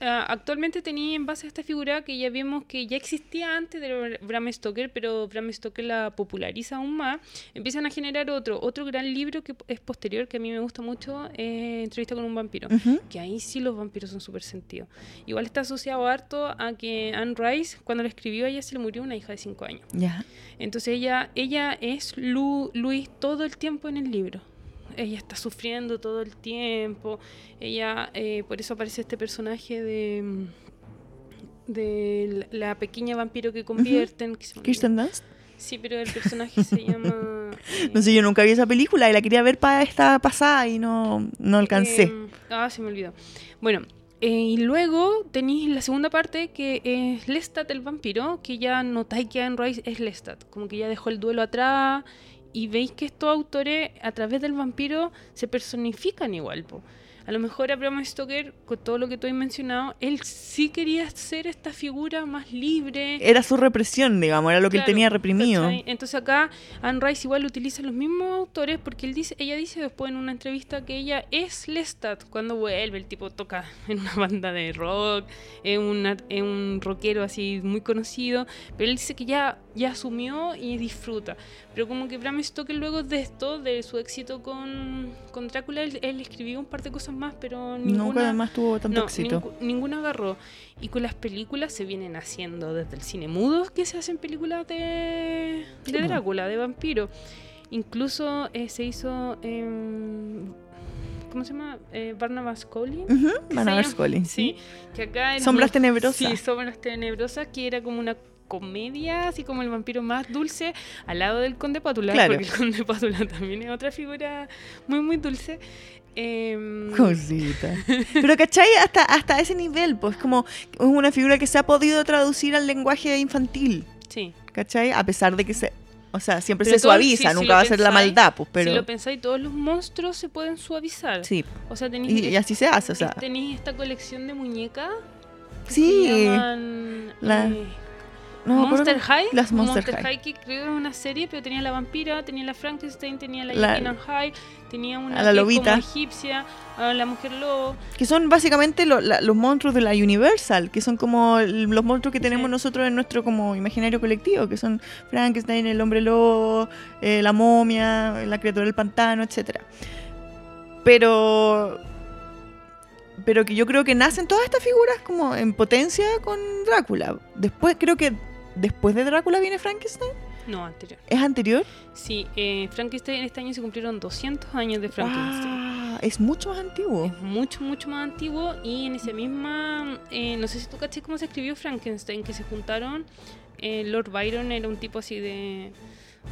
Ah, Actualmente tenía en base a esta figura que ya vimos que ya existía antes de Br- Bram Stoker, pero Bram Stoker la populariza aún más. Empiezan a generar otro, otro gran libro que es posterior, que a mí me gusta mucho, es Entrevista con un vampiro. Que ahí sí los vampiros son súper sentidos. Igual está asociado harto a que Anne Rice, cuando lo escribió, a ella se le murió una hija de 5 años. Ya. Entonces ella, ella es Lu- Luis todo el tiempo en el libro. Ella está sufriendo todo el tiempo. Ella, eh, por eso aparece este personaje de de la pequeña vampiro que convierten. que se me olvidó. Kirsten Dunst. Sí, pero el personaje se llama. eh, No sé, yo nunca vi esa película y la quería ver para esta pasada y no, no alcancé. Eh, ah, se me olvidó. Bueno, eh, y luego tenéis la segunda parte que es Lestat el vampiro, que ya notáis que Anne Rice es Lestat, como que ya dejó el duelo atrás y veis que estos autores a través del vampiro se personifican igual. po. A lo mejor a Bram Stoker, con todo lo que tú has mencionado, él sí quería ser esta figura más libre. Era su represión, digamos, era lo que él Claro, tenía reprimido. ¿cachai? Entonces acá Anne Rice igual utiliza los mismos autores porque él dice, ella dice después en una entrevista que ella es Lestat cuando vuelve, el tipo toca en una banda de rock, es, una- es un rockero así muy conocido, pero él dice que ya, ya asumió y disfruta. Pero como que Bram Stoker luego de esto, de su éxito con, con Drácula, él, él escribió un par de cosas más, pero ninguna... Nunca además tuvo tanto No, éxito. ningú- ninguna agarró. Y con las películas se vienen haciendo desde el cine mudo que se hacen películas de, de. Drácula, de vampiro. Incluso eh, se hizo. em, ¿Cómo se llama? Eh, Barnabas Collins. Ujú, ¿Qué Van se a ver llama? Scully, Sí, que acá Sombras Tenebrosas. Sí, Sombras Tenebrosas, que era como una comedia, así como el vampiro más dulce, al lado del Conde Pátula, Claro. porque el Conde Pátula también es otra figura muy, muy dulce. Em, Cosita. Pero ¿cachai? Hasta, hasta ese nivel, pues como es una figura que se ha podido traducir al lenguaje infantil, sí. ¿cachai? A pesar de que se... O sea, siempre Pero se todo- suaviza, sí, nunca va a ser la maldad, pues, pero... Si lo pensáis, todos los monstruos se pueden suavizar. Sí, O sea, tenéis, y, y así se hace, o sea... tenéis esta colección de muñecas. que Sí. Se llaman, La- eh, No, Monster High. Las Monster, High. que creo que es una serie, pero tenía la vampira, tenía la Frankenstein, tenía la, La- Jekyll Hyde, tenía una a la lobita. como egipcia, a la mujer lobo. Que son básicamente lo- la- los monstruos de la Universal, que son como los monstruos que tenemos Sí. nosotros en nuestro como imaginario colectivo, que son Frankenstein, el hombre lobo, eh, la momia, la criatura del pantano, etcétera. Pero pero que yo creo que nacen todas estas figuras como en potencia con Drácula. Después creo que después de Drácula viene Frankenstein. No, anterior. ¿Es anterior? Sí, eh, Frankenstein este año se cumplieron 200 años de Frankenstein. Ah, es mucho más antiguo. Es mucho, mucho más antiguo y en esa misma, eh, no sé si tú caché cómo se escribió Frankenstein, que se juntaron, eh, Lord Byron era un tipo así de,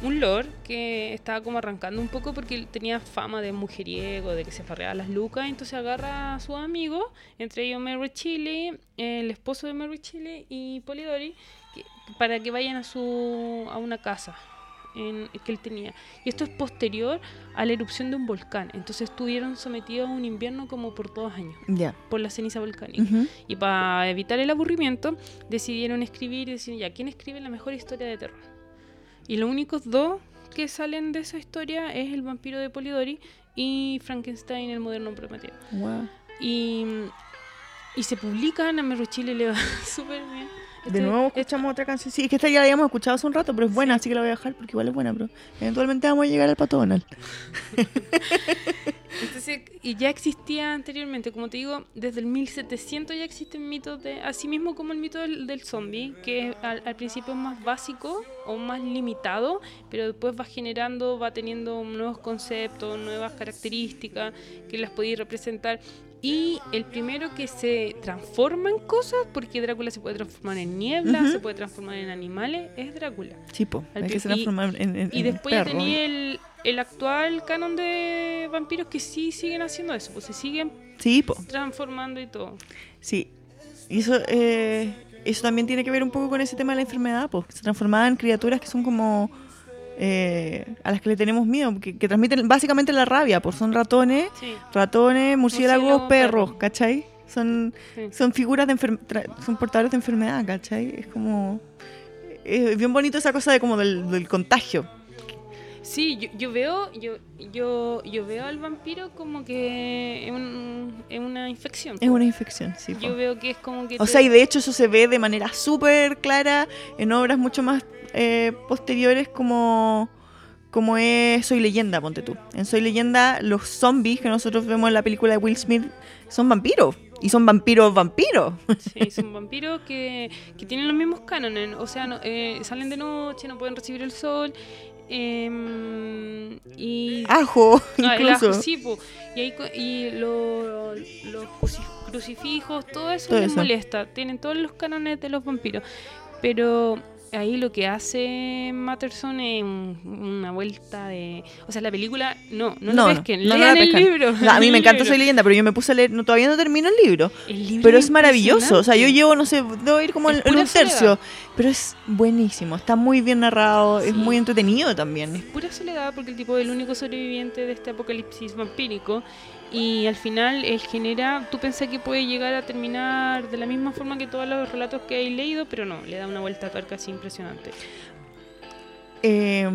un lord que estaba como arrancando un poco porque tenía fama de mujeriego, de que se farreaba las lucas, entonces agarra a sus amigos, entre ellos Mary Shelley, el esposo de Mary Shelley y Polidori, que- para que vayan a, su, a una casa en- que él tenía. Y esto es posterior a la erupción de un volcán. Entonces estuvieron sometidos a un invierno como por dos años Ya. por la ceniza volcánica. Y para evitar el aburrimiento, decidieron escribir y decir, ya, ¿quién escribe la mejor historia de terror? Y los únicos dos que salen de esa historia es el vampiro de Polidori y Frankenstein, el moderno Prometeo. Y, y se publican, a Mary Chile le va súper bien. De nuevo escuchamos otra canción. Sí, es que esta ya la habíamos escuchado hace un rato, pero es buena, así que la voy a dejar porque igual es buena, pero eventualmente vamos a llegar al Pato Donald. Entonces, y ya existía anteriormente, como te digo, desde el 1700 ya existen mitos de, así mismo como el mito del, del zombie, que al, al principio es más básico o más limitado, pero después va generando, va teniendo nuevos conceptos, nuevas características que las podéis representar. Y el primero que se transforma en cosas, porque Drácula se puede transformar en niebla, se puede transformar en animales, es Drácula. Al hay que se transforma en, en, Y en después ya tenía el, el actual canon de vampiros que sí siguen haciendo eso, pues se siguen Sí, transformando y todo. sí. Y eso, eh, eso también tiene que ver un poco con ese tema de la enfermedad, pues. Se transformaban en criaturas que son como... eh, a las que le tenemos miedo, que, que transmiten básicamente la rabia, pues son ratones, Sí, ratones, murciélagos, Murciélago, perros, perro. ¿cachai? Son, sí. son figuras de son portadores de enfermedad, ¿cachai? Es como... Es bien bonito esa cosa de como del, del contagio. Sí, yo, yo veo, yo, yo, yo veo al vampiro como que es, un- es una infección. Es una infección, sí. po. Yo veo que es como que O te- sea, y de hecho eso se ve de manera súper clara en obras mucho más eh, posteriores como, como es Soy Leyenda, ponte tú. En Soy Leyenda los zombies que nosotros vemos en la película de Will Smith son vampiros. Y son vampiros vampiros. Sí, son vampiros que, que tienen los mismos cánones. O sea, no- eh, salen de noche, no pueden recibir el sol. em, y Ajo, Ah, el incluso. ajo, sí, po. y, ahí y lo- los cruci- crucifijos, todo eso Todo les eso. molesta. Tienen todos los cánones de los vampiros. Pero ahí lo que hace Matterson es un- una vuelta de... O sea, la película, no, no, No, la no, pesquen, no, no lean la el libro. A mí me encanta. Soy Leyenda, pero yo me puse a leer, no, todavía no termino el libro. El libro Pero es maravilloso. O sea, yo llevo, no sé, debo ir como Es en, un tercio. soledad. Pero es buenísimo. Está muy bien narrado. Es muy entretenido también. pura soledad porque el tipo es el único sobreviviente de este apocalipsis vampírico y al final él genera, tú pensás que puede llegar a terminar de la misma forma que todos los relatos que hay leído, pero no, le da una vuelta a tuerca así impresionante. Eh,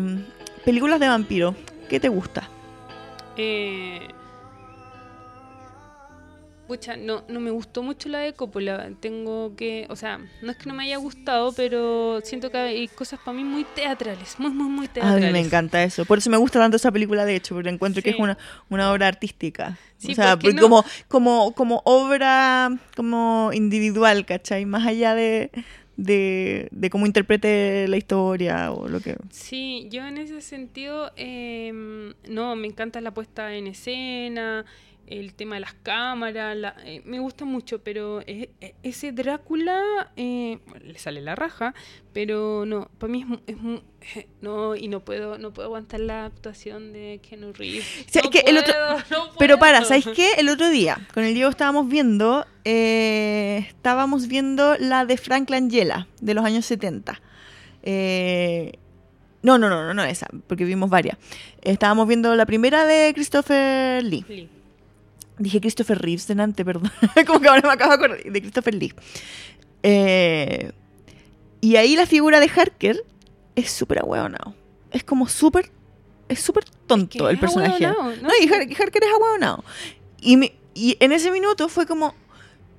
películas de vampiro, ¿qué te gusta? Eh, pucha, no, no me gustó mucho la de Coppola. Tengo que, o sea, no es que no me haya gustado, pero siento que hay cosas para mí muy teatrales, muy, muy, muy A teatrales. mí me encanta eso. Por eso me gusta tanto esa película, de hecho, porque encuentro que es una, una obra artística. Sí, o sea, ¿por qué porque no? como, como, como obra como individual, ¿cachai? Más allá de, de, de cómo interprete la historia o lo que... Sí, yo en ese sentido, em, no, me encanta la puesta en escena, el tema de las cámaras, la- eh, me gusta mucho, pero e- ese Drácula eh, le sale la raja, pero no, para mí es, es no y no puedo no puedo aguantar la actuación de Keanu Reeves. No el otro- no Pero para. ¿sabéis qué? El otro día, con el Diego estábamos viendo, eh, estábamos viendo la de Frank Langella, de los años 70. Eh, no, no, no, no, no esa, porque vimos varias. Estábamos viendo la primera de Christopher Lee. Lee. Dije Christopher Reeves delante, perdón. Como que ahora me acabo de acordar de Christopher Lee. Eh, y ahí la figura de Harker es súper ahueonado. Es como súper. Es súper tonto Que el es personaje. ahueonao, No, y Har- Harker es ahueonado. Y, me- y en ese minuto fue como.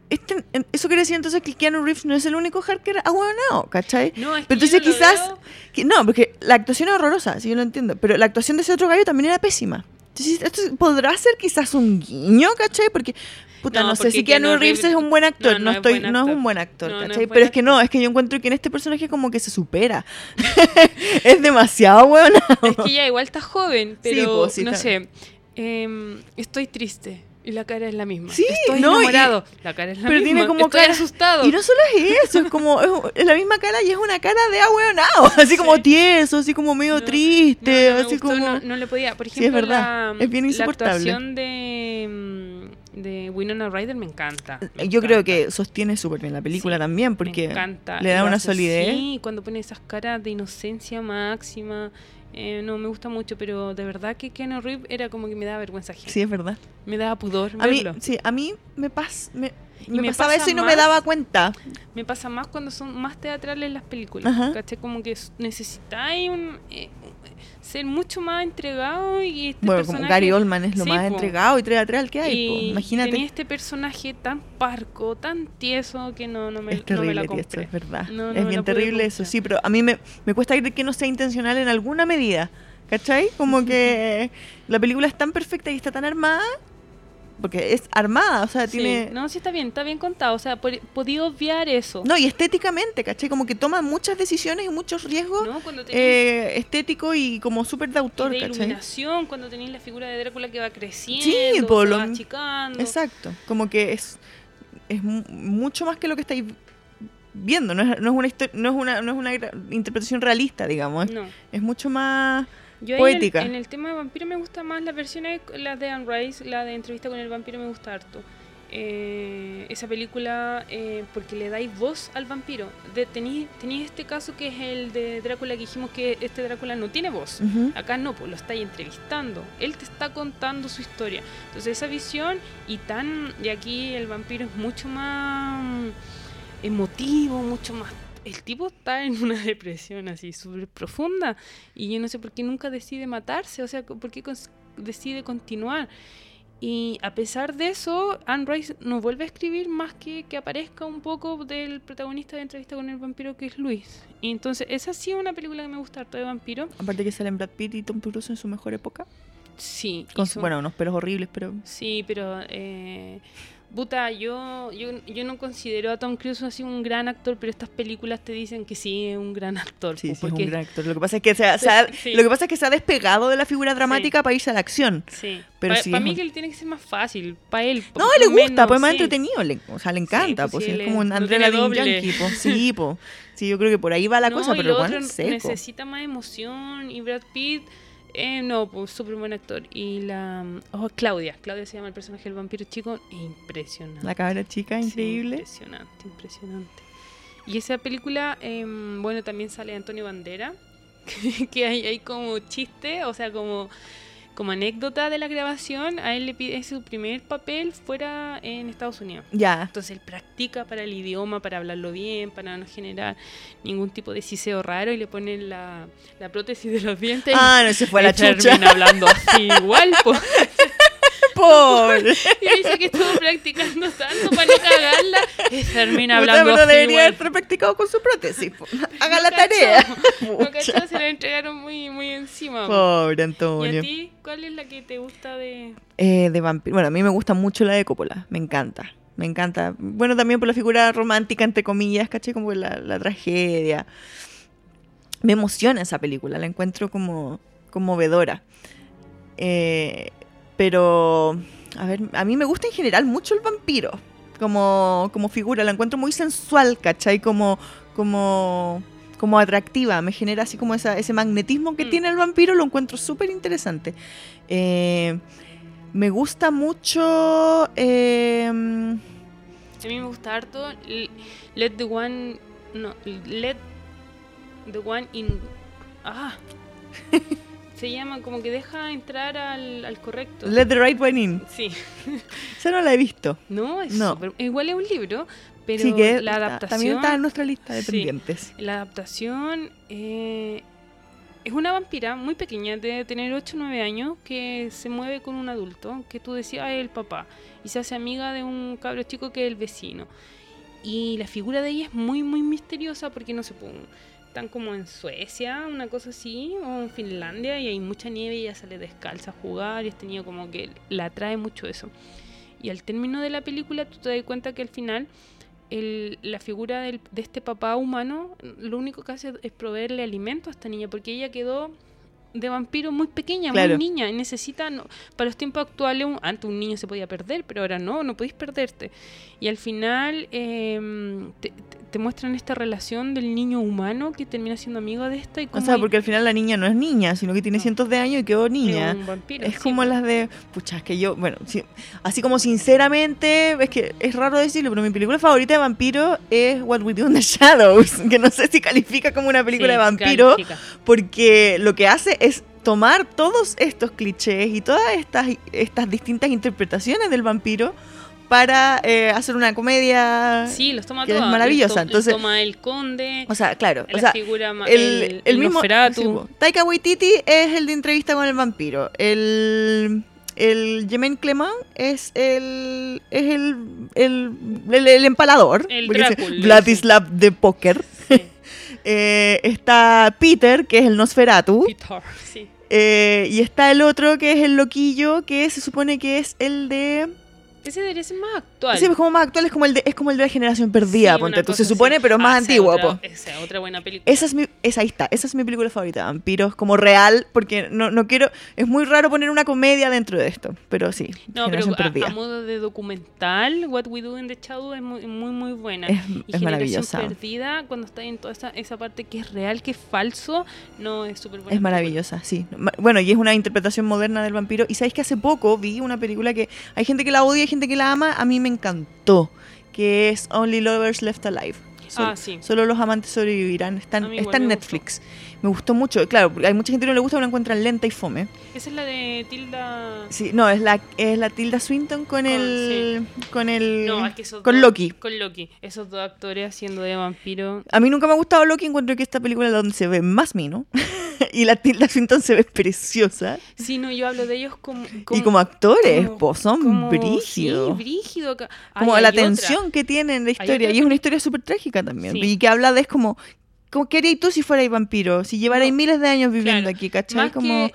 Este, eso quiere decir entonces que Keanu Reeves no es el único Harker ahueonado, ¿cachai? No, es que Pero yo entonces no lo quizás- veo- Que- no, porque la actuación es horrorosa, sí, yo lo entiendo. Pero la actuación de ese otro gallo también era pésima. Entonces, esto podrá ser quizás un guiño, ¿cachai? Porque, puta, no, No, sé si Keanu Keanu Reeves Reeves- es un buen actor. no, No, no es estoy, no es un buen actor, No, no es ¿cachai? buen Pero es que no, es que yo encuentro que en este personaje como que se supera. es demasiado bueno. Es que ya igual está joven, Sí, pero po, sí, no está- sé. em, estoy triste y la cara es la misma. Sí, estoy no, y- enamorado. la cara es la pero misma. tiene como estoy cara- asustado. Y no solo es eso, es como, es, es la misma cara y es una cara de ahueonado. Así como tieso, así como medio No, triste, No, así como... no, le podía. Por Sí, es ejemplo, verdad. la, Es bien la insoportable. actuación de, mm, de Winona Ryder me encanta. me Yo creo que sostiene súper bien la película Sí, también, porque le da una solidez. Sí, cuando pone esas caras de inocencia máxima. Eh, no, me gusta mucho, pero de verdad que Keanu Reeves era como que me daba vergüenza. Sí, es verdad. Me daba pudor A mí, verlo. sí, a mí me, pas, me, me me pasaba pasa eso y no me daba cuenta. Me pasa más cuando son más teatrales las películas. ¿Cachai? Como que necesitáis un, eh, ser mucho más entregado y este Bueno, como personaje- Gary Oldman es lo Sí, más po. entregado y teatral que hay, imagínate. tenía este personaje tan parco, tan tieso que no, no me, es no me terrible, la compré. es verdad. No, es bien terrible eso, sí, pero a mí me, me cuesta creer que no sea intencional en alguna medida. ¿Cachai? Como que la película es tan perfecta y está tan armada, porque es armada, o sea, Sí, tiene... No, sí está bien, está bien contado. O sea, por- podía obviar eso. No, y estéticamente, ¿cachai? Como que toma muchas decisiones y muchos riesgos ¿no? Eh, estéticos y como súper de autor, de ¿cachai? iluminación, cuando tenéis la figura de Drácula que va creciendo, Sí, se po, lo- va achicando. Exacto, como que es, es mu- mucho más que lo que estáis viendo, no es, no es una no es una no es una interpretación realista, digamos, No. es mucho más Yo Poética. En, en el tema de vampiro me gusta más las versiones, las de Anne Rice, la de entrevista con el vampiro me gusta harto. Eh, esa película eh, porque le dais voz al vampiro. Tenéis este caso que es el de Drácula que dijimos que este Drácula no tiene voz. Acá no, pues lo estáis entrevistando. Él te está contando su historia. Entonces esa visión y tan... Y aquí el vampiro es mucho más mm, emotivo, mucho más... El tipo está en una depresión así súper profunda y yo no sé por qué nunca decide matarse, o sea, por qué decide continuar. Y a pesar de eso, Anne Rice no vuelve a escribir más que que aparezca un poco del protagonista de entrevista con el vampiro que es Luis. Y entonces, esa sí es una película que me gusta harto de vampiro. aparte que salen Brad Pitt y Tom Cruise en su mejor época, Sí, con hizo- bueno, unos pelos horribles, pero Sí, pero eh, Buta, yo, yo, yo no considero a Tom Cruise así un gran actor, pero estas películas te dicen que sí es un gran actor. sí, po, sí es porque- un gran actor. Lo que pasa es que se ha, se ha- Sí. lo que pasa es que se ha despegado de la figura dramática para irse a la acción. Sí, Pero para sí mí un- que tiene que ser más fácil, para él. po, No, le lo gusta, menos, pues es más sí. entretenido, le- o sea, le encanta, pues pues, sí, es le- como un adrenaline yankee, pues, sí, pues. Sí, yo creo que por ahí va la No, cosa, pero lo otro es seco. necesita más emoción y Brad Pitt, eh, no, pues súper buen actor. Y la... Oh, Claudia, Claudia se llama el personaje del vampiro chico, impresionante. La cabra chica, Sí, increíble. impresionante, impresionante. Y esa película, em, bueno, también sale Antonio Bandera, que hay, hay como chiste, o sea, como como anécdota de la grabación, a él le pide su primer papel fuera en Estados Unidos. Ya. Entonces él practica para el idioma, para hablarlo bien, para no generar ningún tipo de siseo raro y le ponen la, la prótesis de los dientes. Ah, no se fue y la chucha. termina hablando así igual, po. Y dice que estuvo practicando tanto para no cagarla y termina Puta, hablando pero así debería igual. haber practicado con su prótesis. Haga la cachó. tarea. No cachó, se la entregaron muy, muy encima. po. Pobre ¿Y Antonio. a ti cuál es la que te gusta de...? Eh, de vampiro. Bueno, a mí me gusta mucho la de Coppola. Me encanta. Me encanta. Bueno, también por la figura romántica, entre comillas, ¿caché? Como la, la tragedia. Me emociona esa película. La encuentro como conmovedora. Eh, pero, a ver, a mí me gusta en general mucho el vampiro. Como, como figura. La encuentro muy sensual, ¿cachai? Como, como, como atractiva. Me genera así como esa, ese magnetismo que Mm. tiene el vampiro. Lo encuentro súper interesante. Eh, me gusta mucho. eh, A mí me gusta harto Let the One... No, Let the One in... Ah. Se llama como que deja entrar al, al correcto. Let the Right One In. Sí. Esa no la he visto. No, es No. súper- Igual es un libro, pero sí que la adaptación... también está en nuestra lista de Sí. pendientes. La adaptación eh, es una vampira muy pequeña, de tener 8 o 9 años, que se mueve con un adulto, que tú decías "Ah, es el papá, y se hace amiga de un cabro chico que es el vecino. Y la figura de ella es muy, muy misteriosa porque no se sé, están como en Suecia, una cosa así, o en Finlandia, y hay mucha nieve y ella sale descalza a jugar, y es tenido como que la atrae mucho eso. Y al término de la película tú te das cuenta que al final el- la figura del- de este papá humano lo único que hace es proveerle alimento a esta niña, porque ella quedó de vampiro muy pequeña, Claro. muy niña, y necesita, no- para los tiempos actuales, un- antes un niño se podía perder, pero ahora no, no podéis perderte. Y al final em, te, te- te muestran esta relación del niño humano que termina siendo amigo de esta y O como sea, porque al final la niña no es niña, sino que tiene No. cientos de años y quedó niña. un vampiro. Es sí, como pues. las de. Pucha, es que yo. Bueno, sí, así como sinceramente. Es que es raro decirlo, pero mi película favorita de vampiro es What We Do in the Shadows. Que no sé si califica como una película Sí, de vampiro. califica. porque lo que hace es tomar todos estos clichés y todas estas, estas distintas interpretaciones del vampiro para eh, hacer una comedia. Sí, los toma que es maravillosa, El to- el entonces- toma el conde, O sea, claro. la o sea, figura el, mismo. Sí. Taika Waititi es el de entrevista con el vampiro. El. El Jemaine Clement es el. Es el. El, el, empalador. El Drácula, Vladislav de Póker. Sí, Eh, está Peter, que es el Nosferatu. Peter, sí. Eh, y está el otro que es el loquillo, que se supone que es el de. Ese debería ser más actual. Sí, es como más actual, es como el de, es como el de la generación perdida, Sí, ponte tú. Se así. supone, pero es Ah, más es antiguo, otra- po. Esa es otra buena película. Esa es mi, esa ahí está, esa es mi película favorita, vampiros, como real, porque no, no quiero, es muy raro poner una comedia dentro de esto, pero sí, No, pero generación a, perdida. a modo de documental, What We Do in the Shadow es muy, muy, muy buena. Es- y es Generación maravillosa. Perdida, cuando está en toda esa, esa parte que es real, que es falso, no es súper buena. Es maravillosa, sí. Bueno, y es una interpretación moderna del vampiro. Y sabéis que hace poco vi una película que hay gente que la odia y hay gente que la ama. A mí me encantó, que es Only Lovers Left Alive. Solo, Ah, sí. solo los amantes sobrevivirán. Está, en- en me gustó mucho. Claro, hay mucha gente que no le gusta, pero la encuentran lenta y fome. Esa es la de Tilda. Sí, no, es la, es la Tilda Swinton con Con- el. Con el. No, es que esos con dos- Loki. Con Loki. Esos dos actores haciendo de vampiro. A mí nunca me ha gustado Loki, encuentro que esta película es donde se ve más mino. y la Tilda Swinton se ve preciosa. Sí, no, yo hablo de ellos como. y como actores, como- po, son como- brígidos. Sí, brígido. como la otra. tensión que tiene en la historia. Y es una historia súper trágica también. Sí. Y que habla de es como, ¿qué harías tú si fuerais vampiro? Si llevarais No, miles de años viviendo claro, aquí, ¿cachai? más Como,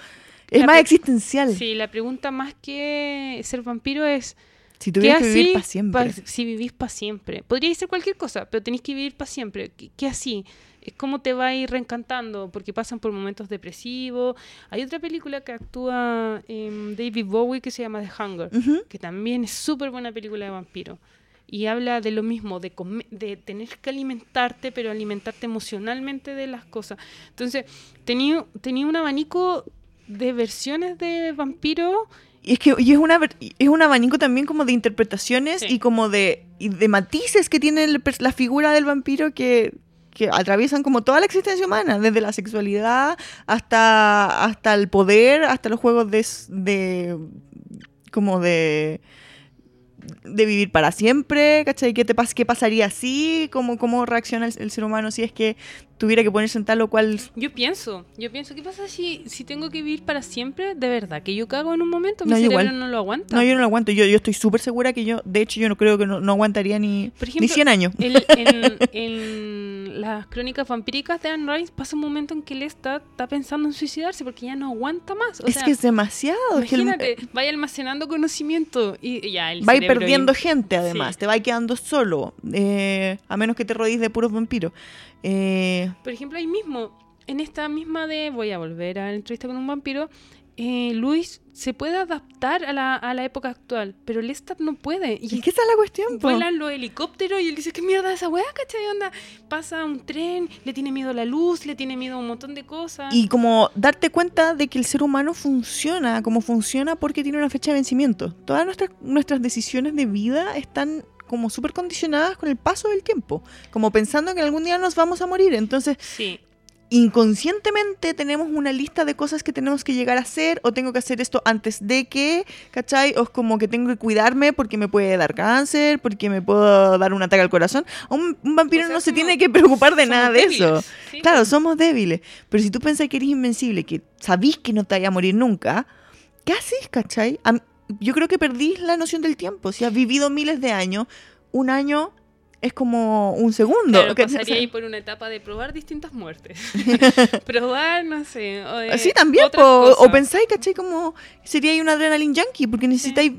es más existencial. Sí, la pregunta más que ser vampiro es. Si ¿Qué tuvieras que vivir para siempre. pa- si vivís para siempre? Podría ser cualquier cosa, pero tenéis que vivir para siempre. ¿Qué, qué así? Es como te va a ir reencantando, porque pasan por momentos depresivos. Hay otra película que actúa em, David Bowie que se llama The Hunger, que también es súper buena película de vampiro. Y habla de lo mismo, de, tener que alimentarte, pero alimentarte emocionalmente de las cosas. Entonces, tenía, tenía un abanico de versiones de vampiro Y es que y es, una, es un abanico también como de interpretaciones Sí. y como de, y de matices que tiene el la figura del vampiro que que atraviesan como toda la existencia humana, desde la sexualidad hasta, hasta el poder, hasta los juegos de, de como de de vivir para siempre, ¿cachai? ¿Qué, te pas qué pasaría así? ¿Cómo, cómo reacciona el, ser humano si es que tuviera que ponerse en tal o cual... Yo pienso, yo pienso, ¿qué pasa si, si tengo que vivir para siempre? De verdad, que yo cago en un momento, mi no, cerebro no lo aguanta. No, yo no lo aguanto, yo, yo estoy súper segura que yo, de hecho, yo no creo que no, aguantaría ni, ni 100 años. en, las crónicas vampíricas de Anne Rice pasa un momento en que él está, está pensando en suicidarse porque ya no aguanta más. es que es demasiado. Imagínate, vaya almacenando conocimiento y ya el Va perdiendo gente además, te va quedando solo, eh, a menos que te rodees de puros vampiros. Eh, Por ejemplo, ahí mismo, en esta misma de, voy a volver a la entrevista con un vampiro, eh, Luis se puede adaptar a la, a la, época actual, pero Lestat no puede. ¿Y, qué está la cuestión? Vuelan los helicópteros y él dice, ¿qué mierda esa weá, cachai? Onda, pasa un tren, le tiene miedo a la luz, le tiene miedo a un montón de cosas. Y como darte cuenta de que el ser humano funciona como funciona porque tiene una fecha de vencimiento. Todas nuestras, nuestras decisiones de vida están como súper condicionadas con el paso del tiempo, como pensando que algún día nos vamos a morir. Entonces, inconscientemente tenemos una lista de cosas que tenemos que llegar a hacer, o tengo que hacer esto antes de que, ¿cachai? O es como que tengo que cuidarme porque me puede dar cáncer, porque me puedo dar un ataque al corazón. Un, vampiro no se tiene que preocupar de nada de eso. Claro, somos débiles. Pero si tú pensás que eres invencible, que sabís que no te vaya a morir nunca, ¿qué haces, cachai? Yo creo que perdís la noción del tiempo. Si has vivido miles de años, un año es como un segundo. Claro, pasaría ahí por una etapa de probar distintas muertes. probar, no sé. O sí, también. o pensáis, ¿cachai? Como sería ahí un adrenaline junkie, porque necesitáis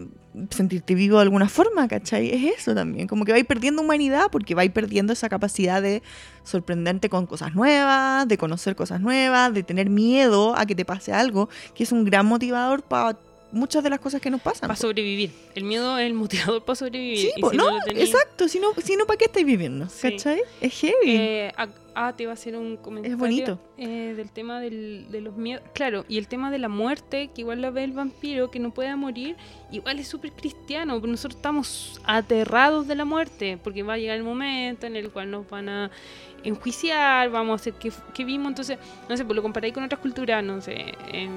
sentirte vivo de alguna forma, ¿cachai? Es eso también. Como que vais perdiendo humanidad porque vais perdiendo esa capacidad de sorprenderte con cosas nuevas, de conocer cosas nuevas, de tener miedo a que te pase algo, que es un gran motivador para muchas de las cosas que nos pasan. Para sobrevivir. El miedo es el motivador para sobrevivir. Sí, no, exacto. Si no, si no ¿para qué estáis viviendo? ¿Cachai? Es heavy. Eh, ah, te iba a hacer un comentario. Es bonito. Eh, del tema del, de los miedos. Claro, y el tema de la muerte, que igual lo ve el vampiro, que no puede morir, igual es súper cristiano. Nosotros estamos aterrados de la muerte, porque va a llegar el momento en el cual nos van a enjuiciar, vamos a hacer que, que vimos, entonces, no sé, pues lo comparáis con otras culturas, no sé, en,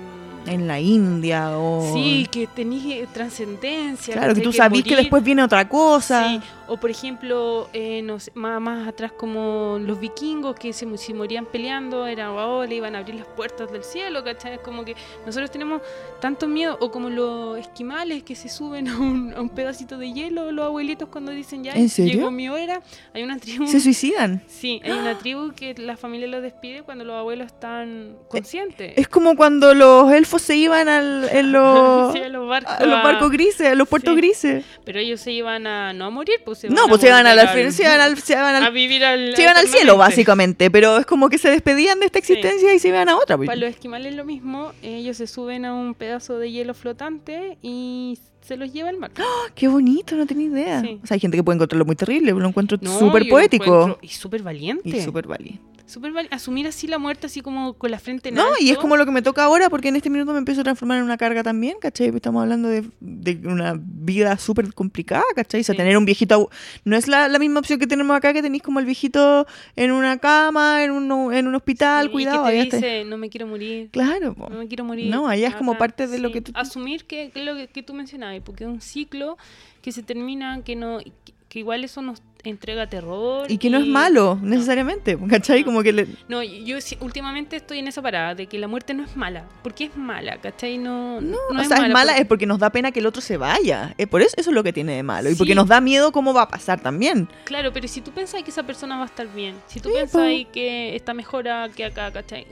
en la India o... Sí, que tenéis eh, trascendencia. Claro, que tú sabís que después viene otra cosa. Sí, o por ejemplo, eh, no sé, más, más atrás como los vikingos que se, se morían peleando, eran, oh, le iban a abrir las puertas del cielo, ¿cachai? Es como que nosotros tenemos tanto miedo, o como los esquimales que se suben a un, a un pedacito de hielo, los abuelitos cuando dicen ya, llegó mi hora, hay una tribu... ¿Se suicidan? Sí, hay una tribu que la familia los despide cuando los abuelos están conscientes. Es como cuando los elfos se iban al, en los, los barcos, a los barcos grises, a los puertos grises. Pero ellos se iban a no a morir, pues se No, pues se iban, a, la, se iban al, se iban al, a vivir al, se iban al cielo, básicamente. Pero es como que se despedían de esta existencia y se iban a otra. Pues. Para los esquimales es lo mismo. Ellos se suben a un pedazo de hielo flotante y se los lleva al mar. ¡Ah! ¡Qué bonito! No tenía idea. O sea, hay gente que puede encontrarlo muy terrible, lo encuentro súper poético. y súper valiente. Y súper valiente. Super asumir así la muerte así como con la frente en No, y es como lo que me toca ahora porque en este minuto me empiezo a transformar en una carga también, ¿cachai? Estamos hablando de, una vida súper complicada, ¿cachai? O sea, tener un viejito... No es la, misma opción que tenemos acá, que tenéis como el viejito en una cama, en un, en un hospital, cuidado. Y que te dice, no me quiero morir. Claro. No me quiero morir. No, allá es como parte de lo que tú... Asumir que, es lo que, tú mencionabas, porque es un ciclo que se termina, que no... que igual eso nos entrega terror. Y que no es malo, necesariamente, ¿cachai? Como que le... No, yo últimamente estoy en esa parada de que la muerte no es mala. porque es mala, ¿cachai? No, no, o es sea, mala es mala es porque nos da pena que el otro se vaya. Es por eso, eso es lo que tiene de malo. Y porque nos da miedo cómo va a pasar también. Claro, pero si tú piensas que esa persona va a estar bien, si tú piensas que está mejor que acá, ¿cachai?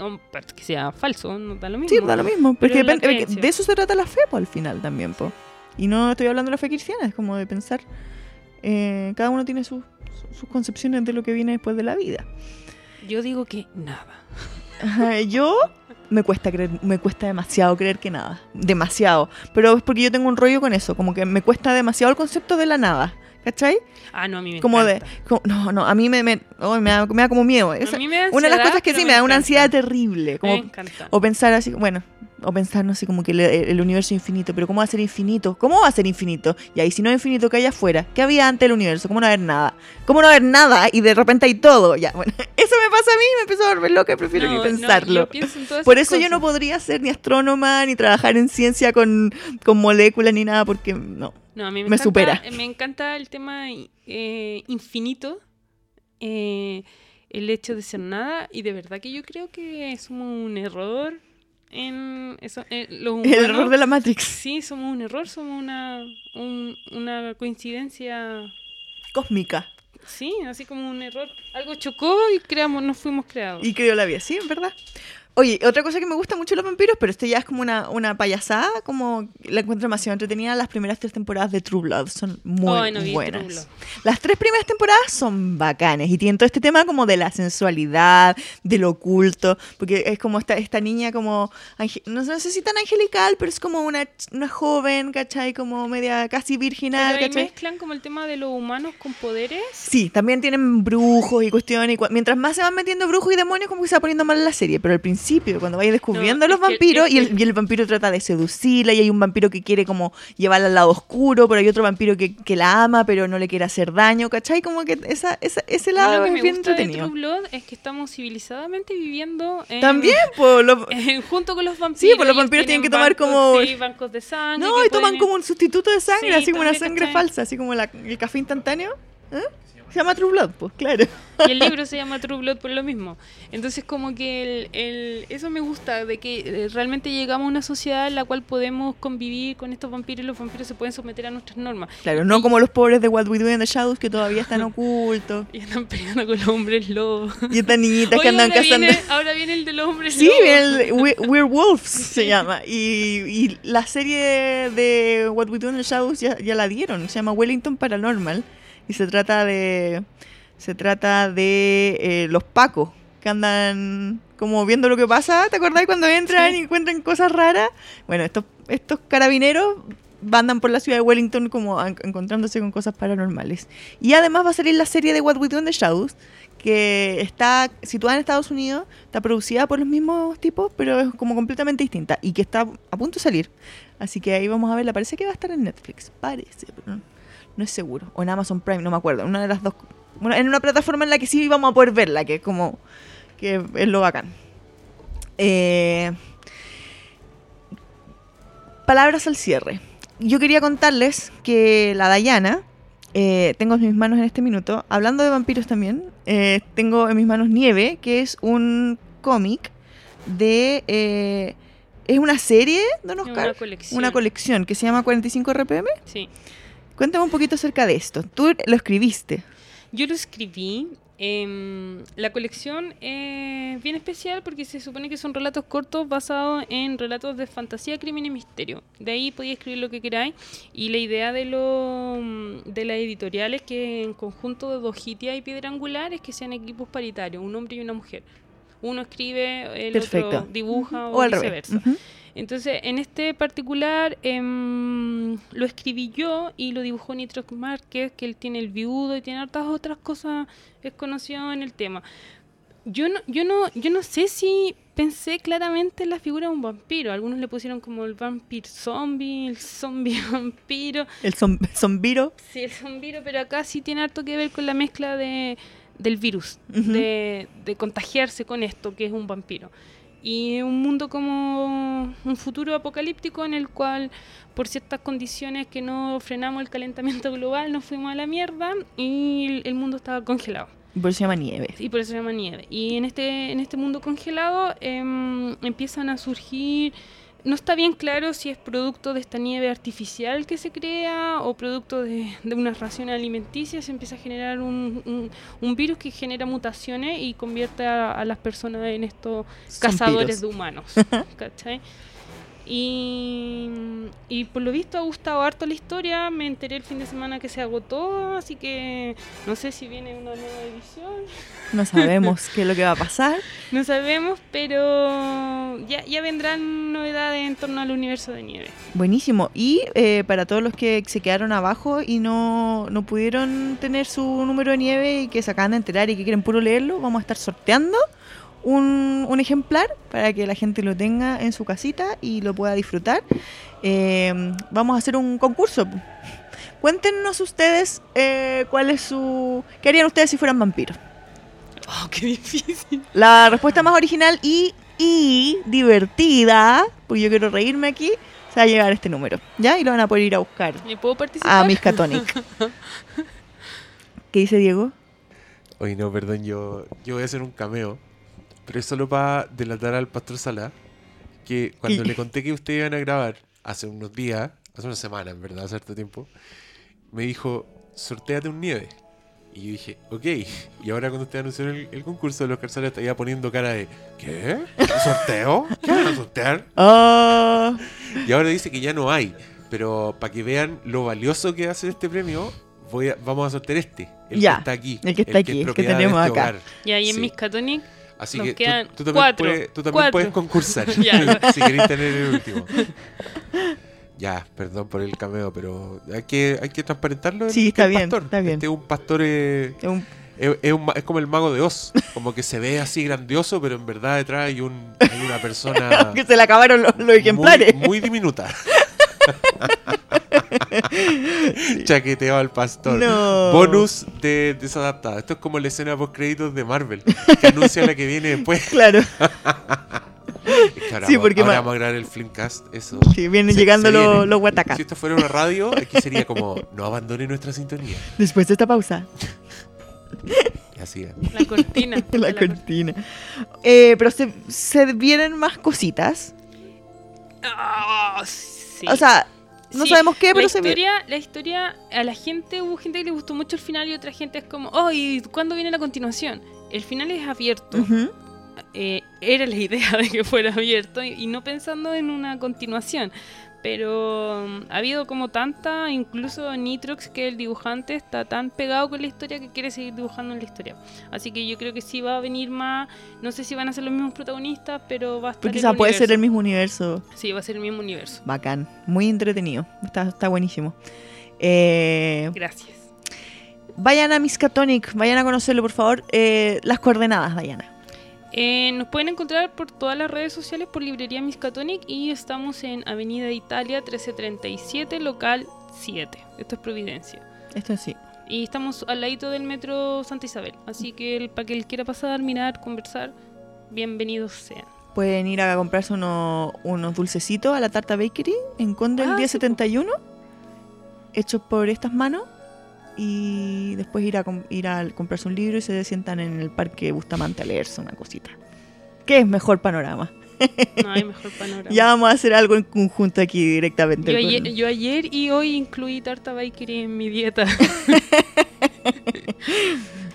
que sea falso, no da lo mismo. Sí, da lo mismo. Porque de eso se trata la fe, pues, al final también, pues. Y no estoy hablando de la fe cristiana, es como de pensar eh, cada uno tiene sus concepciones de lo que viene después de la vida. Yo digo que nada. yo me cuesta creer, me cuesta demasiado creer que nada, demasiado. Pero es porque yo tengo un rollo con eso, como que me cuesta demasiado el concepto de la nada. ¿Cachai? Ah, no, a mí me como De, no, no, a mí me, me, da, como miedo. una de las cosas que sí me da una ansiedad terrible. Como, O pensar así, bueno, o pensar, no sé, como que el, el universo es infinito, pero ¿cómo va a ser infinito? ¿Cómo va a ser infinito? Y ahí, si no es infinito, ¿qué hay afuera? ¿Qué había antes del universo? ¿Cómo no haber nada? ¿Cómo no haber nada? Y de repente hay todo. Ya, bueno, eso me pasa a mí, me empiezo a volver loca, prefiero No, ni pensarlo. yo pienso en todas Por eso yo no podría ser ni astrónoma, ni trabajar en ciencia con, con moléculas, ni nada, porque no. No, a mí me, Me encanta, supera. Me encanta el tema eh, infinito, eh, el hecho de ser nada, y de verdad que yo creo que somos un error en eso. los El error de la Matrix. Sí, somos un error, somos una, un- una coincidencia. Cósmica. Sí, así como un error. Algo chocó y creamos, nos fuimos creados. Y creo la vida, sí, en verdad. Oye, otra cosa que me gusta mucho de los vampiros, pero esto ya es como una, una payasada, como la encuentro demasiado entretenida, las primeras tres temporadas de True Blood son muy Ay, no buenas. Las tres primeras temporadas son bacanes y tienen todo este tema como de la sensualidad, del oculto, porque es como esta, esta niña como, no, no sé si tan angelical, pero es como una, una joven, ¿cachai? Como media casi virginal, Pero ahí ¿cachai? mezclan como el tema de los humanos con poderes. Sí, también tienen brujos y cuestiones. Y mientras más se van metiendo brujos y demonios, como que se va poniendo mal la serie. Pero al principio, cuando vayas descubriendo No, los que- vampiros, y, el, que- y el vampiro trata de seducirla, y hay un vampiro que quiere como llevarla al lado oscuro, pero hay otro vampiro que, que la ama, pero no le quiere hacer daño, ¿cachai? Como que esa, esa- ese A lado lo que es me bien gusta de entretenido. True Blood es que estamos civilizadamente viviendo en- También, pues, los- junto con los vampiros. Sí, pues los vampiros tienen que tomar bancos, como- sí, bancos de sangre. No, y toman pueden- como un sustituto de sangre, Sí, así como una sangre falsa, así como la- el café instantáneo. ¿eh? Se llama True Blood, pues, claro. Y el libro se llama True Blood por lo mismo. Entonces, como que el, el- eso me gusta, de que eh, realmente llegamos a una sociedad en la cual podemos convivir con estos vampiros y los vampiros se pueden someter a nuestras normas. Claro, no como los pobres de What We Do in the Shadows que todavía están ocultos. Y están peleando con los hombres lobos. Y estas niñitas Oye, que andan ahora, cazando. viene, ahora viene el de los hombres Sí, lobos. el We- Werewolves se llama. Y, y la serie de What We Do in the Shadows ya, ya la dieron. Se llama Wellington Paranormal. Y se trata de. Se trata de eh, los pacos que andan como viendo lo que pasa. ¿Te acordás cuando entran Sí. y encuentran cosas raras? Bueno, estos, estos carabineros andan por la ciudad de Wellington como en- encontrándose con cosas paranormales. Y además va a salir la serie de What We Do in the Shadows, que está situada en Estados Unidos, está producida por los mismos tipos, pero es como completamente distinta y que está a punto de salir. Así que ahí vamos a verla. Parece que va a estar en Netflix, parece, pero no, no es seguro. O en Amazon Prime, no me acuerdo. Una de las dos. Bueno, en una plataforma en la que sí vamos a poder verla, que es como. que es lo bacán. Eh, palabras al cierre. Yo quería contarles que la Dayana, eh, tengo en mis manos en este minuto, hablando de vampiros también, eh, tengo en mis manos Nieve, que es un cómic de... eh, es una serie, Don Oscar. Una colección. Una colección que se llama 45 RPM. Sí. Cuéntame un poquito acerca de esto. Tú lo escribiste. Yo lo escribí. em, la colección es bien especial porque se supone que son relatos cortos basados en relatos de fantasía, crimen y misterio. De ahí podéis escribir lo que queráis. Y la idea de, lo, de las editoriales que en conjunto de Dojitia y Piedra Angular es que sean equipos paritarios, un hombre y una mujer. Uno escribe, el Perfecto. otro dibuja O o, al revés. viceversa. Ujú. Entonces, en este particular em, lo escribí yo y lo dibujó Nitro Márquez, que él tiene el viudo y tiene hartas otras cosas, es conocido en el tema. Yo no, yo no, yo no sé si pensé claramente en la figura de un vampiro. Algunos le pusieron como el vampir zombie, el zombie vampiro. El zom- zombiro. Sí, el zombiro, pero acá sí tiene harto que ver con la mezcla de, del virus, de, de contagiarse con esto, que es un vampiro. Y un mundo como un futuro apocalíptico en el cual, por ciertas condiciones que no frenamos el calentamiento global, nos fuimos a la mierda y el- mundo estaba congelado. Y por eso se llama Nieve. Y por eso se llama nieve. Y en este, en este mundo congelado em, empiezan a surgir. No está bien claro si es producto de esta nieve artificial que se crea o producto de, de unas raciones alimenticias. Se empieza a generar un, un- un virus que genera mutaciones y convierte a, a las personas en estos cazadores de humanos. ¿Cachai? Y, y por lo visto ha gustado harto la historia. Me enteré el fin de semana que se agotó, así que no sé si viene una nueva edición. No sabemos qué es lo que va a pasar. No sabemos, pero ya, ya vendrán novedades en torno al universo de nieve. Buenísimo. Y eh, para todos los que se quedaron abajo y no, no pudieron tener su número de nieve y que se acaban de enterar y que quieren puro leerlo, vamos a estar sorteando un, un ejemplar para que la gente lo tenga en su casita y lo pueda disfrutar. Eh, vamos a hacer un concurso. Cuéntenos ustedes eh, cuál es su... ¿Qué harían ustedes si fueran vampiros? Oh, qué difícil. La respuesta más original y, y divertida, pues yo quiero reírme aquí, se va a llegar este número. ¿Ya? Y lo van a poder ir a buscar ¿Me puedo participar? a Miskatonic. ¿Qué dice Diego? Oye, no, perdón, yo, yo voy a hacer un cameo. Pero es solo para delatar al pastor Sala. Que cuando Y- le conté que ustedes iban a grabar hace unos días, hace una semana en verdad, hace harto tiempo, me dijo, sorteate un nieve. Y yo dije, ok. Y ahora cuando ustedes anunciaron el, el concurso, los Sala estaría poniendo cara de, ¿qué? ¿Sorteo? ¿Qué van a sortear? Oh, Y ahora dice que ya no hay. Pero para que vean lo valioso que hace este premio, voy a- vamos a sortear este. El Ya, que está aquí. el que está aquí, es el que tenemos este acá. hogar. Y ahí en Sí. Miskatonic. Así Nos que tú- quedan tú, también, cuatro, puedes, tú también cuatro. puedes concursar. Si queréis tener el último. Ya, perdón por el cameo, pero hay que, hay que transparentarlo. Sí, está bien, pastor. está bien. Este es un pastor. eh, es un- es, es un ma- es como el mago de Oz. Como que se ve así grandioso, pero en verdad detrás hay, un, hay una persona. que se le acabaron los, los ejemplares. Muy, muy diminuta. Chaqueteado al pastor. No. Bonus de desadaptada. Esto es como la escena post créditos de Marvel, que anuncia la que viene después. Claro, Es que ahora, Sí, vamos- porque ahora vamos a grabar el Flimcast. Eso. sí, vienen Se- llegando se los, viene. los Watacas. Si esto fuera una radio, aquí sería como no abandone nuestra sintonía. Después de esta pausa, Y así es. La cortina. la La cor- cortina. Eh, pero se, se vienen más cositas. Ah, sí. O sea, no Sí, sabemos qué, la pero se viene. historia, la historia, a la gente, hubo gente que le gustó mucho el final y otra gente es como, oh, ¿y cuándo viene la continuación? El final es abierto. Eh, era la idea de que fuera abierto y, y no pensando en una continuación. Pero um, ha habido como tanta, incluso Nitrox, que el dibujante está tan pegado con la historia que quiere seguir dibujando en la historia. Así que yo creo que sí va a venir más, no sé si van a ser los mismos protagonistas, pero va a estar Porque el puede ser el universo. mismo universo. Sí, va a ser el mismo universo. Bacán. Muy entretenido. Está, está buenísimo. Eh, Gracias. vayan a Miskatonic, vayan a conocerlo, por favor. Eh, las coordenadas, Dayana. Eh, nos pueden encontrar por todas las redes sociales por Librería Miskatonic y estamos en Avenida Italia 1337, local 7. Esto es Providencia. Esto sí. Y estamos al ladito del metro Santa Isabel. Así que el, para que él quiera pasar, mirar, conversar, bienvenidos sean. Pueden ir a comprarse uno- unos dulcecitos a la Tarta Bakery en Conde el Ah, sí, 1071, hechos por estas manos. Y después ir a, ir a comprarse un libro y se sientan en el Parque Bustamante a leerse una cosita. ¿Qué es mejor panorama? No hay mejor panorama. Ya vamos a hacer algo en conjunto aquí directamente. yo, con- ayer, yo ayer y hoy incluí tarta bakery en mi dieta.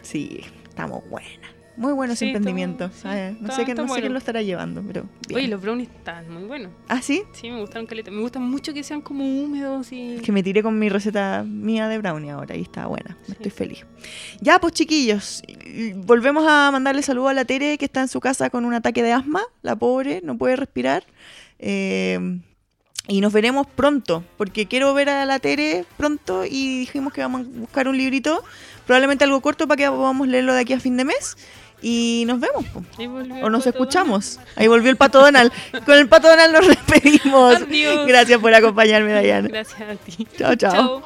Sí, estamos buenas. Muy bueno ese Sí, estamos- emprendimiento. sí, ¿sabes? no sé, está no sé quién lo estará llevando, pero. bien. Oye, los brownies están muy buenos. ¿Ah, sí? Sí, me gustaron caleta. Me gustan mucho que sean como húmedos y... Es que me tiré con mi receta mía de brownie ahora y está buena. Sí. Estoy feliz. Ya, pues chiquillos, volvemos a mandarle saludo a la Tere que está en su casa con un ataque de asma. La pobre, no puede respirar. Eh, y nos veremos pronto, porque quiero ver a la Tere pronto y dijimos que vamos a buscar un librito, probablemente algo corto para que podamos leerlo de aquí a fin de mes. Y nos vemos. O nos escuchamos. Ahí volvió el Pato Donald. Con el Pato Donald nos despedimos. Adiós. Gracias por acompañarme, Donald. Dayana. Gracias a ti. Chao, chao.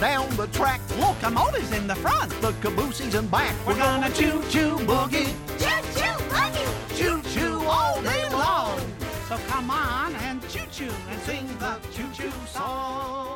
And and down the track. Locomotives in the front, the cabooses in back. We're gonna choo choo boogie. Choo choo boogie. Choo choo all day long. So come on choo-choo and sing the choo-choo song.